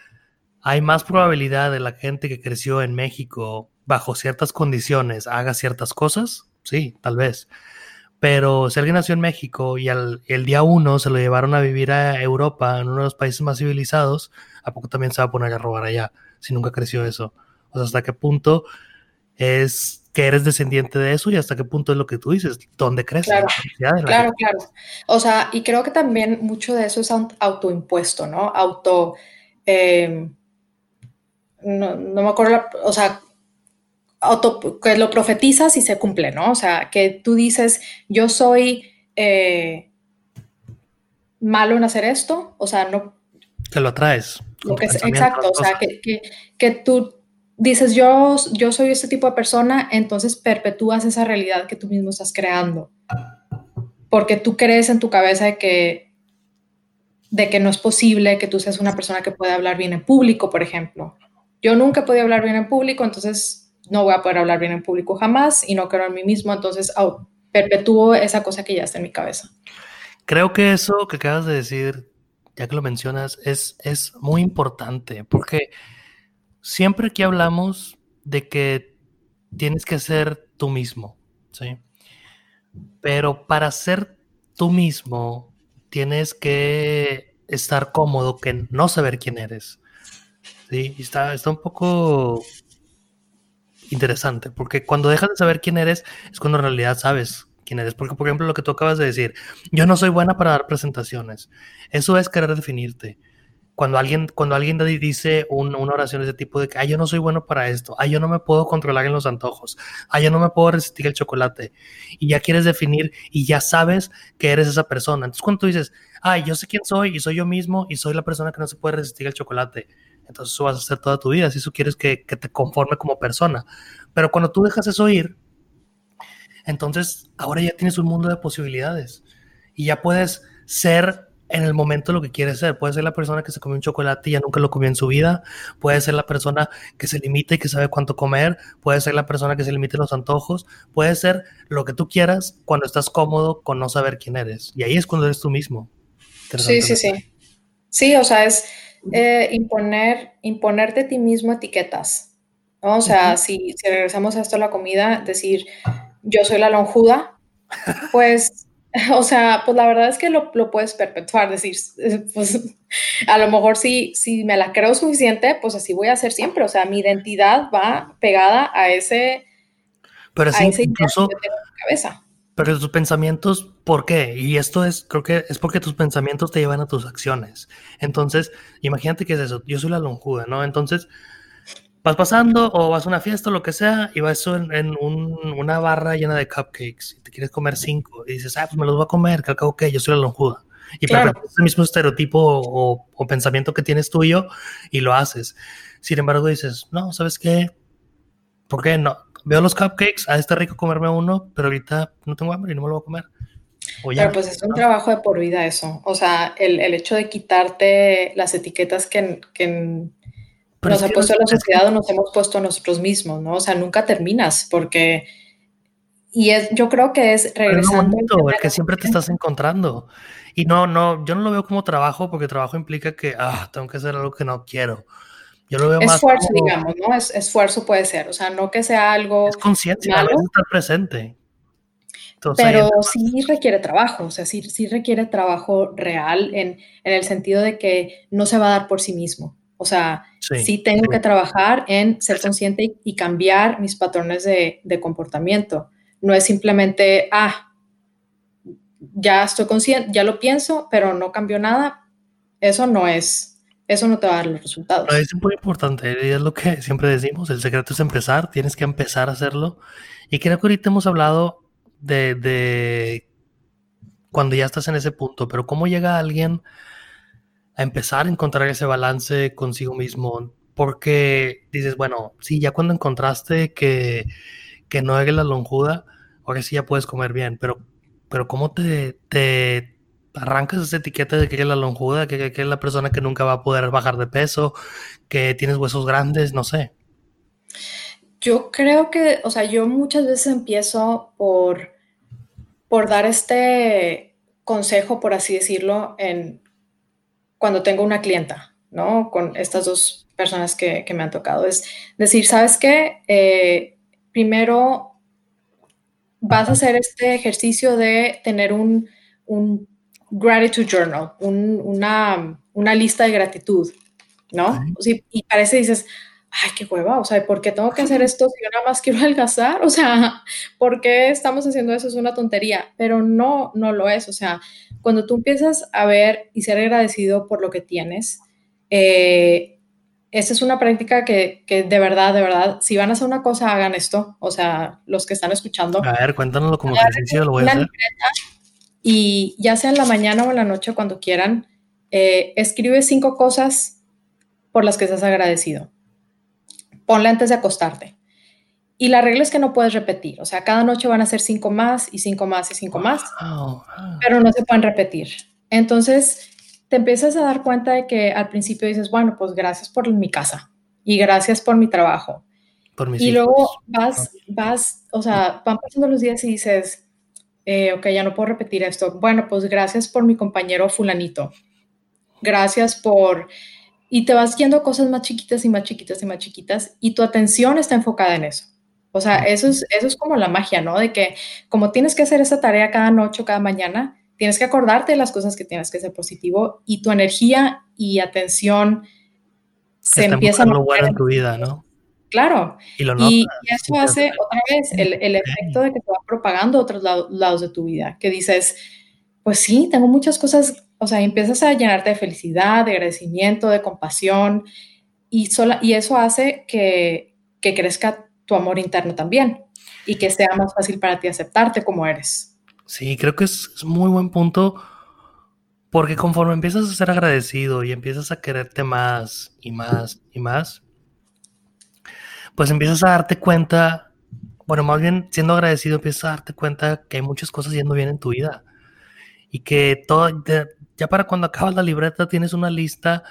hay más probabilidad de la gente que creció en México bajo ciertas condiciones haga ciertas cosas, sí, tal vez, pero si alguien nació en México y al, el día uno se lo llevaron a vivir a Europa, en uno de los países más civilizados, ¿a poco también se va a poner a robar allá si nunca creció eso? O sea, ¿hasta qué punto es que eres descendiente de eso y hasta qué punto es lo que tú dices? ¿Dónde crees? Claro, claro, claro. O sea, y creo que también mucho de eso es autoimpuesto, ¿no? Auto... Eh, no, no, me acuerdo, o sea, que lo profetizas y se cumple, ¿no? O sea, que tú dices, yo soy eh, malo en hacer esto, o sea, no... Que lo atraes. exacto, o sea, que, que, tú dices, yo, yo soy este tipo de persona, entonces perpetúas esa realidad que tú mismo estás creando. Porque tú crees en tu cabeza de que, de que no es posible que tú seas una persona que pueda hablar bien en público, por ejemplo. Yo nunca he podido hablar bien en público, entonces no voy a poder hablar bien en público jamás y no creo en mí mismo, entonces perpetúo esa cosa que ya está en mi cabeza. Creo que eso que acabas de decir, ya que lo mencionas, es, es muy importante porque siempre que hablamos de que tienes que ser tú mismo, ¿sí? Pero para ser tú mismo tienes que estar cómodo que no saber quién eres. Sí, está, está un poco interesante, porque cuando dejas de saber quién eres es cuando en realidad sabes quién eres. Porque, por ejemplo, lo que tú acabas de decir, yo no soy buena para dar presentaciones. Eso es querer definirte. Cuando alguien, cuando alguien dice una oración de ese tipo de que, ay, yo no soy bueno para esto, ay, yo no me puedo controlar en los antojos, ay, yo no me puedo resistir el chocolate, y ya quieres definir y ya sabes que eres esa persona. Entonces, cuando tú dices, ay, yo sé quién soy y soy yo mismo y soy la persona que no se puede resistir el chocolate, entonces eso vas a hacer toda tu vida, si eso quieres que, que te conforme como persona. Pero cuando tú dejas eso ir, entonces ahora ya tienes un mundo de posibilidades y ya puedes ser en el momento lo que quieres ser. Puedes ser la persona que se come un chocolate y ya nunca lo comió en su vida. Puedes ser la persona que se limita y que sabe cuánto comer. Puedes ser la persona que se limite los antojos. Puedes ser lo que tú quieras cuando estás cómodo con no saber quién eres. Y ahí es cuando eres tú mismo. Sí, sí, sí. Sí, o sea, es eh, imponer, imponerte a ti mismo etiquetas. O sea, si, si, regresamos a esto a la comida, decir, yo soy la lonjuda, pues, o sea, pues la verdad es que lo, lo puedes perpetuar, decir, pues a lo mejor si, si me la creo suficiente, pues así voy a hacer siempre. O sea, mi identidad va pegada a ese, Pero a ese incluso, que tengo en la cabeza. Pero tus pensamientos, ¿por qué? Y esto es, creo que es porque tus pensamientos te llevan a tus acciones. Entonces, imagínate que es eso. Yo soy la lonjuda, ¿no? Entonces, vas pasando o vas a una fiesta o lo que sea y vas en, en una barra llena de cupcakes y te quieres comer cinco y dices, ah, pues me los voy a comer, que al cabo que yo soy la lonjuda. Y claro. es el mismo estereotipo o, o pensamiento que tienes tuyo y lo haces. Sin embargo, dices, no, ¿sabes qué? ¿Por qué no? Veo los cupcakes, a este rico comerme uno, pero ahorita no tengo hambre y no me lo voy a comer. pero pues es un trabajo de por vida eso. O sea, el, el hecho de quitarte las etiquetas que, que nos ha puesto la sociedad o nos hemos puesto nosotros mismos, ¿no? O sea, nunca terminas porque... Y es, yo creo que es regresando... Pero el que siempre te estás encontrando. Y no, no, yo no lo veo como trabajo porque trabajo implica que, ah, tengo que hacer algo que no quiero. Yo lo veo esfuerzo, digamos, ¿no? Es, esfuerzo puede ser, o sea, no que sea algo. Es conciencia, es estar presente. pero sí requiere trabajo, o sea, sí, sí requiere trabajo real en, en, el sentido de que no se va a dar por sí mismo. O sea, sí, tengo que trabajar en ser consciente y, y cambiar mis patrones de, de, comportamiento. No es simplemente, ah, ya estoy consciente, ya lo pienso, pero no cambió nada. Eso no es, eso no te va a dar los resultados. es muy importante, es lo que siempre decimos, el secreto es empezar, tienes que empezar a hacerlo. Y creo que ahorita hemos hablado de, cuando ya estás en ese punto, pero ¿cómo llega alguien a empezar a encontrar ese balance consigo mismo? Porque dices, bueno, sí, ya cuando encontraste que, que no eres la lonjuda, ahora sí ya puedes comer bien, pero, pero ¿cómo te arrancas esa etiqueta de que eres la lonjuda, que, que, es la persona que nunca va a poder bajar de peso, que tienes huesos grandes, no sé. Yo creo que, o sea, yo muchas veces empiezo por, por dar este consejo, por así decirlo, en cuando tengo una clienta, ¿no? Con estas dos personas que, que me han tocado. Es decir, ¿sabes qué? Eh, primero vas a hacer este ejercicio de tener un, un gratitude journal, una, una, lista de gratitud, ¿no? y parece, dices, ay, qué hueva, o sea, ¿por qué tengo que hacer esto si yo nada más quiero adelgazar? O sea, ¿por qué estamos haciendo eso? Es una tontería, pero no, no lo es. O sea, cuando tú empiezas a ver y ser agradecido por lo que tienes, eh, esta es una práctica que, que, de verdad, de verdad, si van a hacer una cosa, hagan esto. O sea, los que están escuchando. A ver, cuéntanoslo como ejercicio, lo voy a hacer y ya sea en la mañana o en la noche, cuando quieran, eh, escribe cinco cosas por las que estás agradecido. Ponle antes de acostarte. Y la regla es que no puedes repetir, o sea, cada noche van a ser cinco más y cinco más y cinco más, pero no se pueden repetir. Entonces, te empiezas a dar cuenta de que al principio dices, bueno, pues gracias por mi casa y gracias por mi trabajo. y luego vas, vas, o sea, van pasando los días y dices, eh, ok, ya no puedo repetir esto. Bueno, pues gracias por mi compañero fulanito. Gracias por... Y te vas yendo cosas más chiquitas y más chiquitas y más chiquitas y tu atención está enfocada en eso. O sea, eso es, eso es como la magia, ¿no? De que como tienes que hacer esa tarea cada noche o cada mañana, tienes que acordarte de las cosas que tienes que ser positivo y tu energía y atención se empieza a bueno en tu vida, ¿no? Claro. Y, eso hace otra vez el, el efecto de que te va propagando a otros lados de tu vida, que dices, pues sí, tengo muchas cosas, o sea, empiezas a llenarte de felicidad, de agradecimiento, de compasión, y, sola, y eso hace que, que crezca tu amor interno también y que sea más fácil para ti aceptarte como eres. Sí, creo que es, es muy buen punto porque conforme empiezas a ser agradecido y empiezas a quererte más y más y más, pues empiezas a darte cuenta, bueno, más bien siendo agradecido, empiezas a darte cuenta que hay muchas cosas yendo bien en tu vida y que todo, ya para cuando acabas la libreta tienes una lista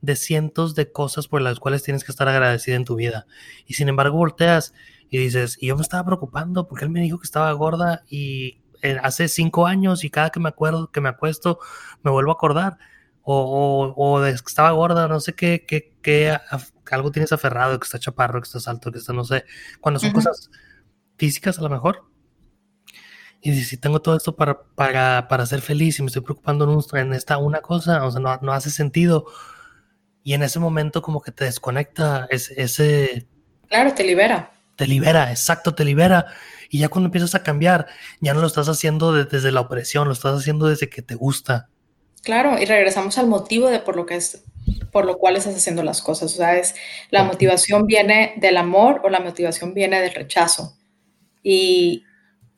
de cientos de cosas por las cuales tienes que estar agradecida en tu vida. Y sin embargo volteas y dices, yo me estaba preocupando porque él me dijo que estaba gorda y eh, hace cinco años y cada que me acuerdo, que me acuesto, me vuelvo a acordar. O, o, de que estaba gorda, no sé qué, qué, qué, algo tienes aferrado, que está chaparro, que estás alto, que está, no sé, cuando son cosas físicas a lo mejor. Y si tengo todo esto para, para, para ser feliz y me estoy preocupando en, en esta una cosa, o sea, no, no, hace sentido. Y en ese momento como que te desconecta ese, ese... Claro, te libera. Te libera, exacto, te libera. Y ya cuando empiezas a cambiar, ya no lo estás haciendo desde la opresión, lo estás haciendo desde que te gusta. Claro, y regresamos al motivo de por lo que es por lo cual estás haciendo las cosas. O sea, es la motivación viene del amor o la motivación viene del rechazo. Y,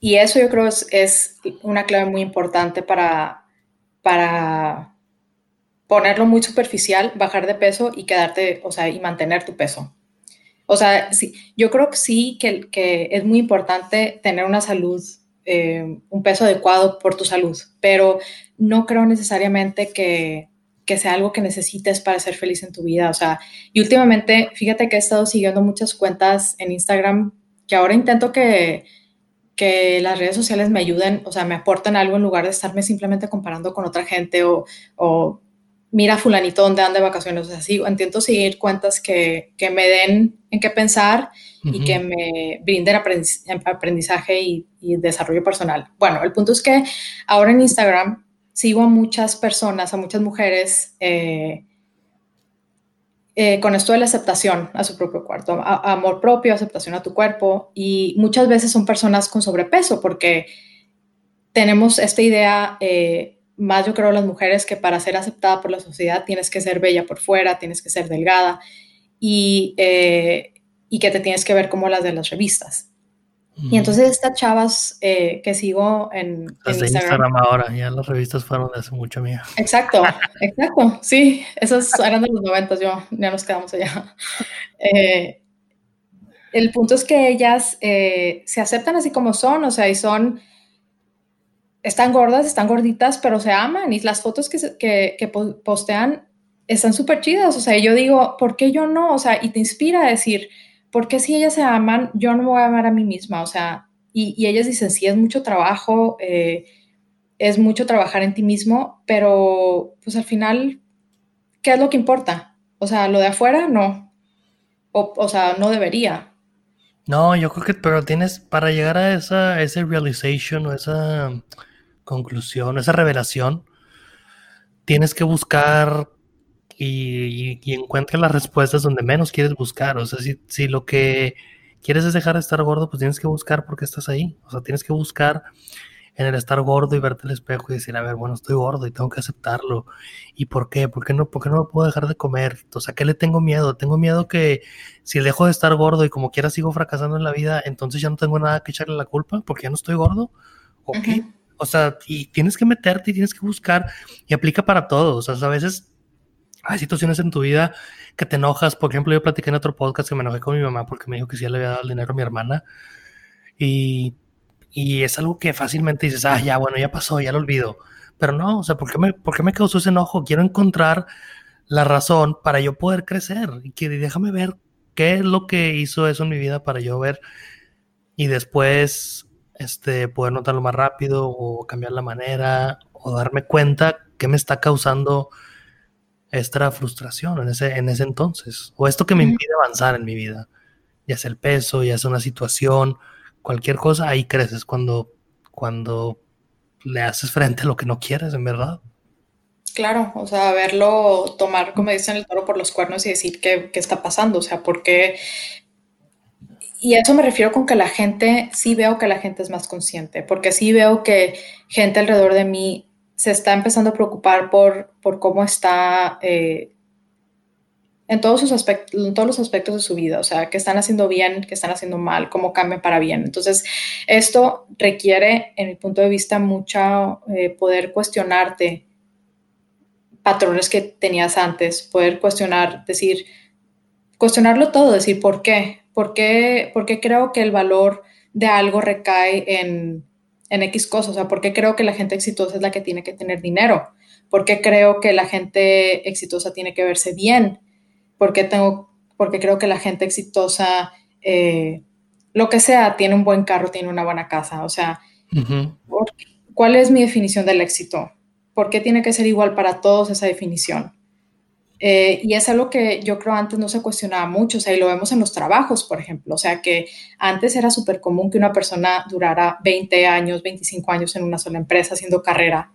y eso yo creo es, es, una clave muy importante para, para ponerlo muy superficial, bajar de peso y quedarte, o sea, y mantener tu peso. O sea, sí, yo creo que sí que, que es muy importante tener una salud, eh, un peso adecuado por tu salud, pero no creo necesariamente que, que sea algo que necesites para ser feliz en tu vida. O sea, y últimamente, fíjate que he estado siguiendo muchas cuentas en Instagram que ahora intento que, que las redes sociales me ayuden, o sea, me aporten algo en lugar de estarme simplemente comparando con otra gente o, o mira fulanito dónde anda de vacaciones. O sea, sí, intento seguir cuentas que, que me den en qué pensar y que me brinden aprendizaje y, y desarrollo personal. Bueno, el punto es que ahora en Instagram sigo a muchas personas, a muchas mujeres eh, eh, con esto de la aceptación a su propio cuerpo, amor propio, aceptación a tu cuerpo, y muchas veces son personas con sobrepeso porque tenemos esta idea, eh, más yo creo las mujeres, que para ser aceptada por la sociedad tienes que ser bella por fuera, tienes que ser delgada y, y que te tienes que ver como las de las revistas. Y entonces estas chavas eh, que sigo en, Instagram, ahora, ya las revistas fueron de hace mucho, mía. Exacto, exacto, sí, esas eran de los noventas, yo, ya nos quedamos allá. Eh, el punto es que ellas eh, se aceptan así como son, o sea, y son, están gordas, están gorditas, pero se aman y las fotos que, que, que postean están súper chidas, o sea, yo digo, ¿por qué yo no? O sea, y te inspira a decir, porque si ellas se aman, yo no me voy a amar a mí misma, o sea, y, ellas dicen, sí, es mucho trabajo, eh, es mucho trabajar en ti mismo, pero pues al final, ¿qué es lo que importa? O sea, lo de afuera, no. O, o sea, no debería. No, yo creo que, pero tienes, para llegar a esa, ese realization o esa conclusión, esa revelación, tienes que buscar y, y, las respuestas donde menos quieres buscar. O sea, si, si lo que quieres es dejar de estar gordo, pues tienes que buscar por qué estás ahí. O sea, tienes que buscar en el estar gordo y verte al espejo y decir, a ver, bueno, estoy gordo y tengo que aceptarlo. ¿Y por qué? ¿Por qué no, por qué no puedo dejar de comer? O sea, ¿qué le tengo miedo? Tengo miedo que si dejo de estar gordo y como quiera sigo fracasando en la vida, entonces ya no tengo nada que echarle la culpa porque ya no estoy gordo. ¿O qué? O sea, y tienes que meterte y tienes que buscar y aplica para todo. O sea, a veces hay situaciones en tu vida que te enojas. Por ejemplo, yo platiqué en otro podcast que me enojé con mi mamá porque me dijo que sí le había dado el dinero a mi hermana. Y, y es algo que fácilmente dices, ah, ya, bueno, ya pasó, ya lo olvido. Pero no, o sea, ¿por qué me, por qué me causó ese enojo? Quiero encontrar la razón para yo poder crecer. Y que déjame ver qué es lo que hizo eso en mi vida para yo ver y después este, poder notarlo más rápido o cambiar la manera o darme cuenta qué me está causando esta frustración en ese, en ese entonces, o esto que me impide avanzar en mi vida, ya sea el peso, ya sea una situación, cualquier cosa, ahí creces cuando, cuando le haces frente a lo que no quieres, en verdad. Claro, o sea, verlo, tomar, como dicen, el toro por los cuernos y decir qué, qué está pasando, o sea, por qué y a eso me refiero con que la gente, sí veo que la gente es más consciente, porque sí veo que gente alrededor de mí se está empezando a preocupar por, por cómo está eh, en, todos sus aspectos, en todos los aspectos de su vida, o sea, qué están haciendo bien, qué están haciendo mal, cómo cambian para bien. Entonces, esto requiere, en mi punto de vista, mucho eh, poder cuestionarte patrones que tenías antes, poder cuestionar, decir, cuestionarlo todo, decir por qué, ¿Por qué, creo que el valor de algo recae en, en X cosas? O sea, ¿por qué creo que la gente exitosa es la que tiene que tener dinero? ¿Por qué creo que la gente exitosa tiene que verse bien? ¿Por qué, tengo, porque creo que la gente exitosa, eh, lo que sea, tiene un buen carro, tiene una buena casa? O sea, ¿cuál es mi definición del éxito? ¿Por qué tiene que ser igual para todos esa definición? Eh, y es algo que yo creo antes no se cuestionaba mucho, o sea, y lo vemos en los trabajos, por ejemplo, o sea, que antes era súper común que una persona durara 20 años, 25 años en una sola empresa haciendo carrera,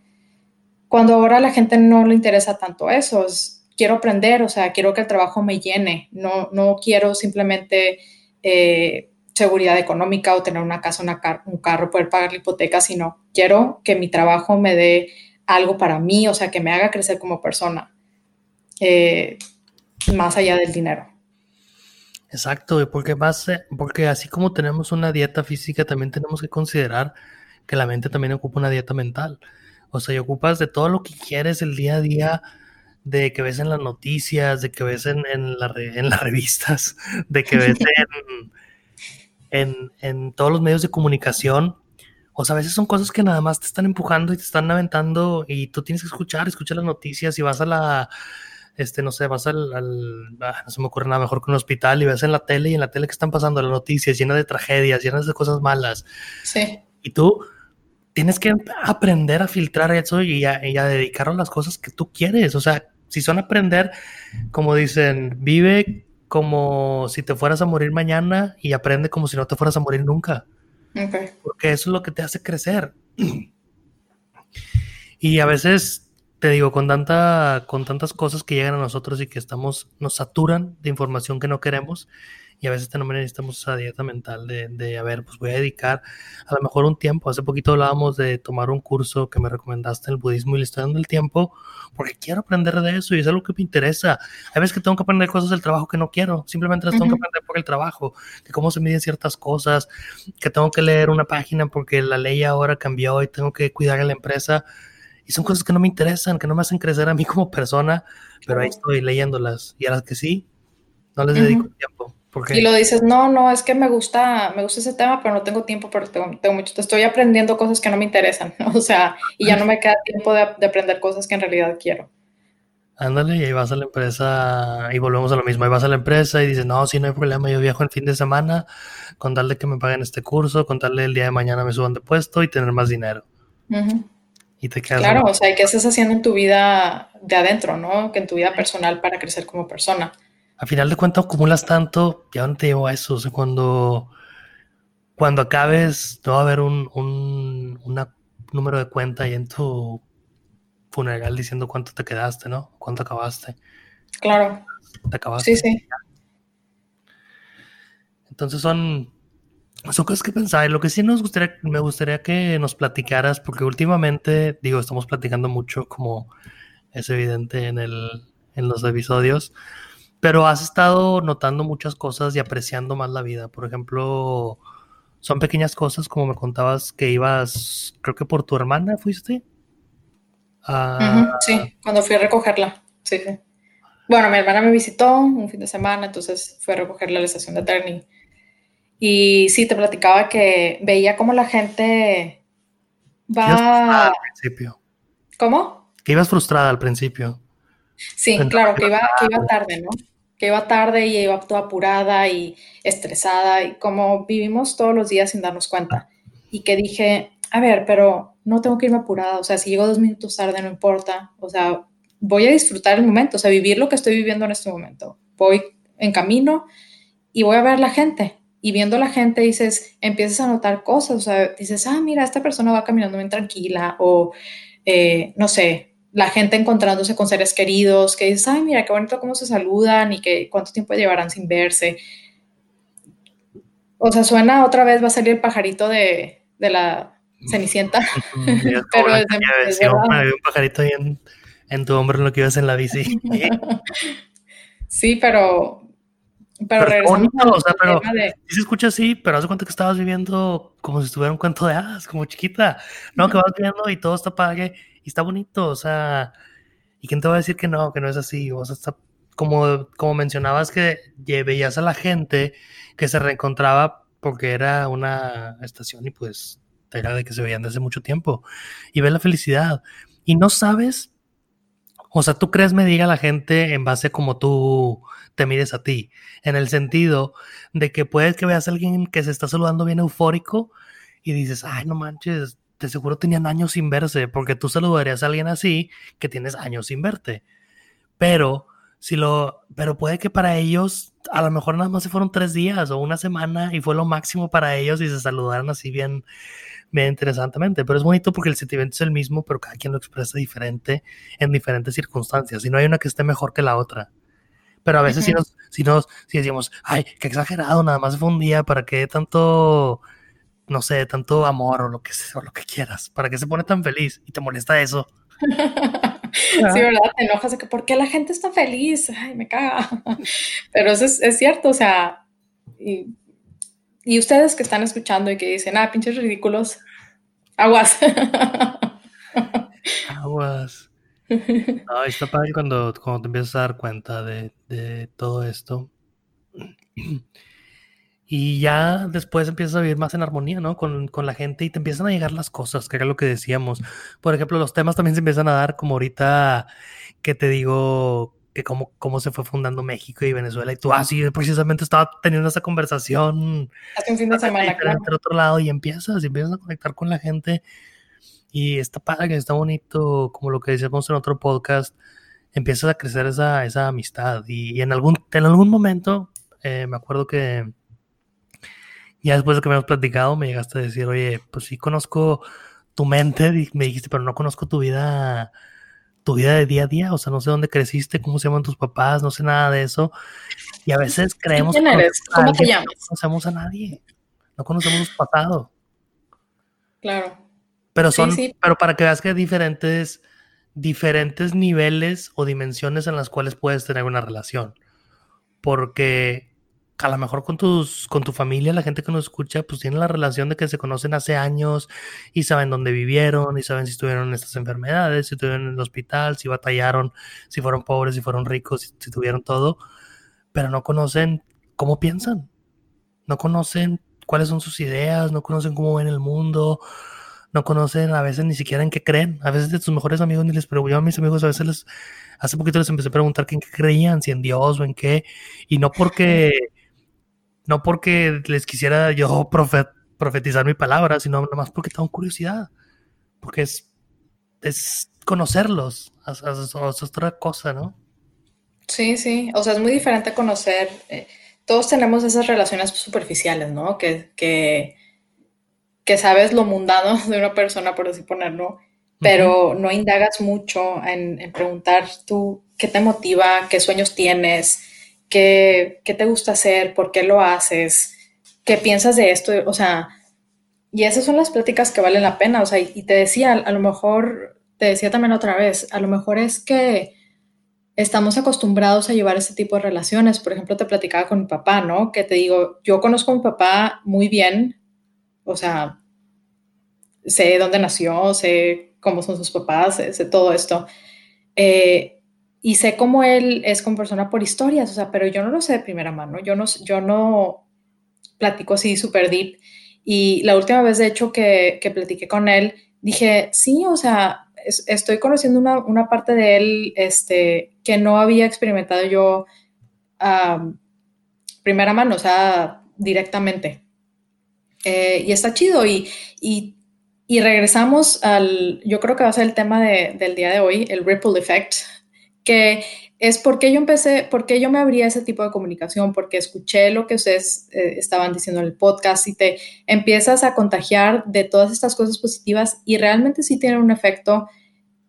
cuando ahora a la gente no le interesa tanto eso, quiero aprender, o sea, quiero que el trabajo me llene, no, no quiero simplemente eh, seguridad económica o tener una casa, un carro, poder pagar la hipoteca, sino quiero que mi trabajo me dé algo para mí, o sea, que me haga crecer como persona. Eh, más allá del dinero. Exacto, porque, más, porque así como tenemos una dieta física, también tenemos que considerar que la mente también ocupa una dieta mental. O sea, y ocupas de todo lo que quieres el día a día, de que ves en las noticias, de que ves en, en, en las revistas, de que ves en, en, todos los medios de comunicación. O sea, a veces son cosas que nada más te están empujando y te están aventando y tú tienes que escuchar, escuchar las noticias y vas a la este, no sé, vas al, ah, no se me ocurre nada mejor que un hospital y ves en la tele y en la tele que están pasando las noticias llenas de tragedias, llenas de cosas malas. Sí. Y tú tienes que aprender a filtrar eso y a, y a dedicar a las cosas que tú quieres. O sea, si son aprender, como dicen, vive como si te fueras a morir mañana y aprende como si no te fueras a morir nunca. Okay. Porque eso es lo que te hace crecer. Y a veces te digo, con, tanta, con tantas cosas que llegan a nosotros y que estamos, nos saturan de información que no queremos y a veces también necesitamos esa dieta mental de, de, a ver, pues voy a dedicar a lo mejor un tiempo. Hace poquito hablábamos de tomar un curso que me recomendaste en el budismo y le estoy dando el tiempo porque quiero aprender de eso y es algo que me interesa. Hay veces que tengo que aprender cosas del trabajo que no quiero, simplemente las tengo que aprender por el trabajo, de cómo se miden ciertas cosas, que tengo que leer una página porque la ley ahora cambió y tengo que cuidar a la empresa y son cosas que no me interesan, que no me hacen crecer a mí como persona, pero ahí estoy leyéndolas. Y a las que sí, no les dedico tiempo. Y lo dices, no, no, es que me gusta, me gusta ese tema, pero no tengo tiempo, pero tengo, tengo mucho, estoy aprendiendo cosas que no me interesan, o sea, y ya no me queda tiempo de, de, aprender cosas que en realidad quiero. Ándale, y ahí vas a la empresa, y volvemos a lo mismo, ahí vas a la empresa y dices, no, si no hay problema, yo viajo el fin de semana, con tal de que me paguen este curso, con tal de el día de mañana me suban de puesto y tener más dinero. Claro, o sea, ¿qué estás haciendo en tu vida de adentro, no? Que en tu vida personal para crecer como persona. A final de cuentas acumulas tanto, ya no te llevo a eso. O sea, cuando, cuando acabes, no va a haber un, un número de cuenta ahí en tu funeral diciendo cuánto te quedaste, ¿no? Cuánto acabaste. Claro. Te acabaste. Sí, sí. Entonces son son cosas que pensar. Lo que sí nos gustaría, me gustaría que nos platicaras, porque últimamente, digo, estamos platicando mucho, como es evidente en, el, en los episodios, pero has estado notando muchas cosas y apreciando más la vida. Por ejemplo, son pequeñas cosas, como me contabas que ibas, creo que por tu hermana fuiste. sí, cuando fui a recogerla. Sí, sí. Bueno, mi hermana me visitó un fin de semana, entonces fui a recogerla a la estación de tren y sí, te platicaba que veía cómo la gente va... Al principio. ¿Cómo? Que ibas frustrada al principio. Sí, claro, que iba, que iba tarde, ¿no? Que iba tarde y iba toda apurada y estresada, y como vivimos todos los días sin darnos cuenta. Y que dije, a ver, pero no tengo que irme apurada, o sea, si llego dos minutos tarde no importa, o sea, voy a disfrutar el momento, o sea, vivir lo que estoy viviendo en este momento. Voy en camino y voy a ver la gente y viendo la gente dices, empiezas a notar cosas, o sea, dices, ah, mira, esta persona va caminando bien tranquila, o eh, no sé, la gente encontrándose con seres queridos, que dices, ay, mira, qué bonito cómo se saludan y que cuánto tiempo llevarán sin verse. O sea, suena otra vez, va a salir el pajarito de, de la Cenicienta. pero desde, un pajarito ahí en, en, tu hombro en lo que ibas en la bici. sí, pero. Pero, pero o sea, pero se escucha así, pero haz cuenta que estabas viviendo como si estuviera un cuento de hadas, como chiquita. No, que vas viendo y todo está padre y está bonito, o sea, ¿y quién te va a decir que no, que no es así? O sea, está como, como mencionabas que veías a la gente que se reencontraba porque era una estación y pues era de que se veían desde mucho tiempo y ve la felicidad y no sabes, o sea, tú crees me diga la gente en base como tú te mires a ti, en el sentido de que puedes que veas a alguien que se está saludando bien eufórico y dices, ay, no manches, de seguro tenían años sin verse, porque tú saludarías a alguien así que tienes años sin verte. Pero si lo, pero puede que para ellos a lo mejor nada más se fueron tres días o una semana y fue lo máximo para ellos y se saludaron así bien, bien interesantemente. Pero es bonito porque el sentimiento es el mismo, pero cada quien lo expresa diferente en diferentes circunstancias. Y no hay una que esté mejor que la otra. Pero a veces si nos, si nos, si decimos, ay, qué exagerado, nada más fue un día, ¿para qué tanto, no sé, tanto amor o lo que sea, o lo que quieras? ¿Para qué se pone tan feliz? Y te molesta eso. sí, ¿verdad? Te enojas de que ¿por qué la gente está feliz? Ay, me caga. Pero eso es, cierto, o sea, y, ustedes que están escuchando y que dicen, ah, pinches ridículos, aguas. aguas. No, está padre cuando, cuando te empiezas a dar cuenta de, de todo esto. Y ya después empiezas a vivir más en armonía, ¿no? Con, con, la gente y te empiezan a llegar las cosas, que era lo que decíamos. Por ejemplo, los temas también se empiezan a dar, como ahorita que te digo que cómo, cómo se fue fundando México y Venezuela. Y tú, ah, sí, precisamente estaba teniendo esa conversación. Hace un fin de semana, claro. otro lado y empiezas, y empiezas a conectar con la gente. Y está padre, está bonito, como lo que decíamos en otro podcast, empiezas a crecer esa, esa amistad. Y, en, algún, en algún momento, eh, me acuerdo que ya después de que me hemos platicado, me llegaste a decir, oye, pues sí conozco tu mente, me dijiste, pero no conozco tu vida, tu vida de día a día, o sea, no sé dónde creciste, cómo se llaman tus papás, no sé nada de eso. Y a veces creemos ¿Quién eres? ¿Cómo te llamas? No conocemos a nadie, no conocemos su pasado. Claro. Pero son, pero para que veas que hay diferentes, diferentes niveles o dimensiones en las cuales puedes tener una relación. Porque a lo mejor con tus, con tu familia, la gente que nos escucha, pues tiene la relación de que se conocen hace años y saben dónde vivieron y saben si estuvieron en estas enfermedades, si estuvieron en el hospital, si batallaron, si fueron pobres, si fueron ricos, si, tuvieron todo, pero no conocen cómo piensan, no conocen cuáles son sus ideas, no conocen cómo ven el mundo, no conocen a veces ni siquiera en qué creen. A veces de tus mejores amigos ni les pregunto, a mis amigos a veces les, hace poquito les empecé a preguntar en qué creían, si en Dios o en qué, y no porque no porque les quisiera yo profetizar mi palabra, sino nomás porque tengo curiosidad. Porque es, es conocerlos. Es, otra cosa, ¿no? Sí, sí. O sea, es muy diferente conocer. Eh, todos tenemos esas relaciones superficiales, ¿no? Que, que, que, sabes lo mundano de una persona, por así ponerlo, pero no indagas mucho en, en preguntar tú qué te motiva, qué sueños tienes, ¿Qué, te gusta hacer? ¿Por qué lo haces? ¿Qué piensas de esto? O sea, y esas son las pláticas que valen la pena. O sea, y, te decía, a lo mejor, te decía también otra vez, a lo mejor es que estamos acostumbrados a llevar ese tipo de relaciones. Por ejemplo, te platicaba con mi papá, ¿no? Que te digo, yo conozco a mi papá muy bien, o sea, sé dónde nació, sé cómo son sus papás, sé, todo esto. Eh, y sé cómo él es como persona por historias, o sea, pero yo no lo sé de primera mano, yo no, yo no platico así súper deep. Y la última vez, de hecho, que, que platiqué con él, dije, sí, o sea, estoy conociendo una, una, parte de él este, que no había experimentado yo a primera mano, o sea, directamente. Eh, y está chido. Y, y, y, regresamos al, yo creo que va a ser el tema de, del día de hoy, el ripple effect, que es porque yo empecé, porque yo me abría ese tipo de comunicación, porque escuché lo que ustedes eh, estaban diciendo en el podcast y te empiezas a contagiar de todas estas cosas positivas y realmente sí tienen un efecto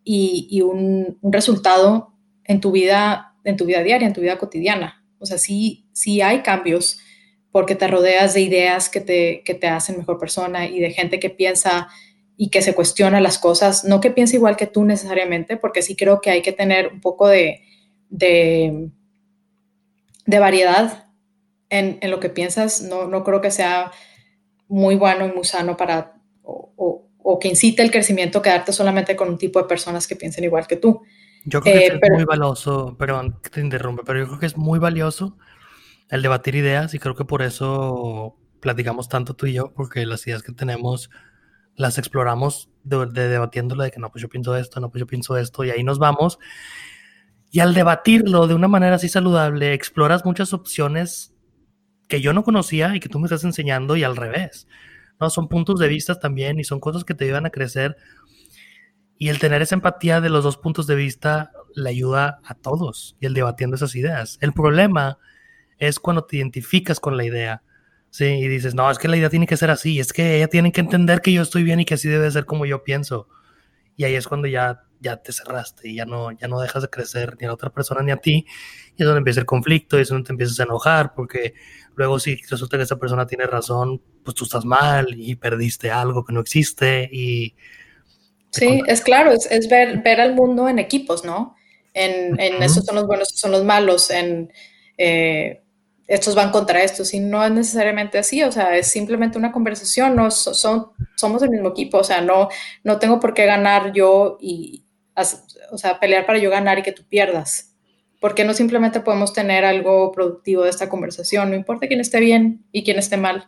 y, un, resultado en tu vida, en tu vida diaria, en tu vida cotidiana. O sea, sí, sí hay cambios porque te rodeas de ideas que te, que te hacen mejor persona y de gente que piensa y que se cuestiona las cosas, no que piense igual que tú necesariamente, porque sí creo que hay que tener un poco de, de, variedad en, lo que piensas. No, no creo que sea muy bueno y muy sano para, o, que incite el crecimiento quedarte solamente con un tipo de personas que piensen igual que tú. Yo creo que eh, es muy valioso, perdón que te interrumpe, pero yo creo que es muy valioso el debatir ideas y creo que por eso platicamos tanto tú y yo, porque las ideas que tenemos las exploramos de, de debatiéndolo de que no, pues yo pienso esto, no, pues yo pienso esto, y ahí nos vamos. Y al debatirlo de una manera así saludable, exploras muchas opciones que yo no conocía y que tú me estás enseñando y al revés. ¿no? Son puntos de vista también y son cosas que te ayudan a crecer. Y el tener esa empatía de los dos puntos de vista le ayuda a todos y el debatiendo esas ideas. El problema es cuando te identificas con la idea. Sí, y dices, no, es que la idea tiene que ser así, es que ella tiene que entender que yo estoy bien y que así debe ser como yo pienso. Y ahí es cuando ya ya te cerraste y ya no, ya no dejas de crecer ni a la otra persona ni a ti. Y es donde empieza el conflicto y es donde te empiezas a enojar porque luego si resulta que esa persona tiene razón, pues tú estás mal y perdiste algo que no existe. Y sí, es claro, es, ver, ver al mundo en equipos, ¿no? En, en esos son los buenos, estos son los malos, en... Eh, estos van contra estos y no es necesariamente así, o sea, es simplemente una conversación, no son, somos el mismo equipo, o sea, no, no tengo por qué ganar yo y, o sea, pelear para yo ganar y que tú pierdas. Porque no simplemente podemos tener algo productivo de esta conversación? No importa quién esté bien y quién esté mal.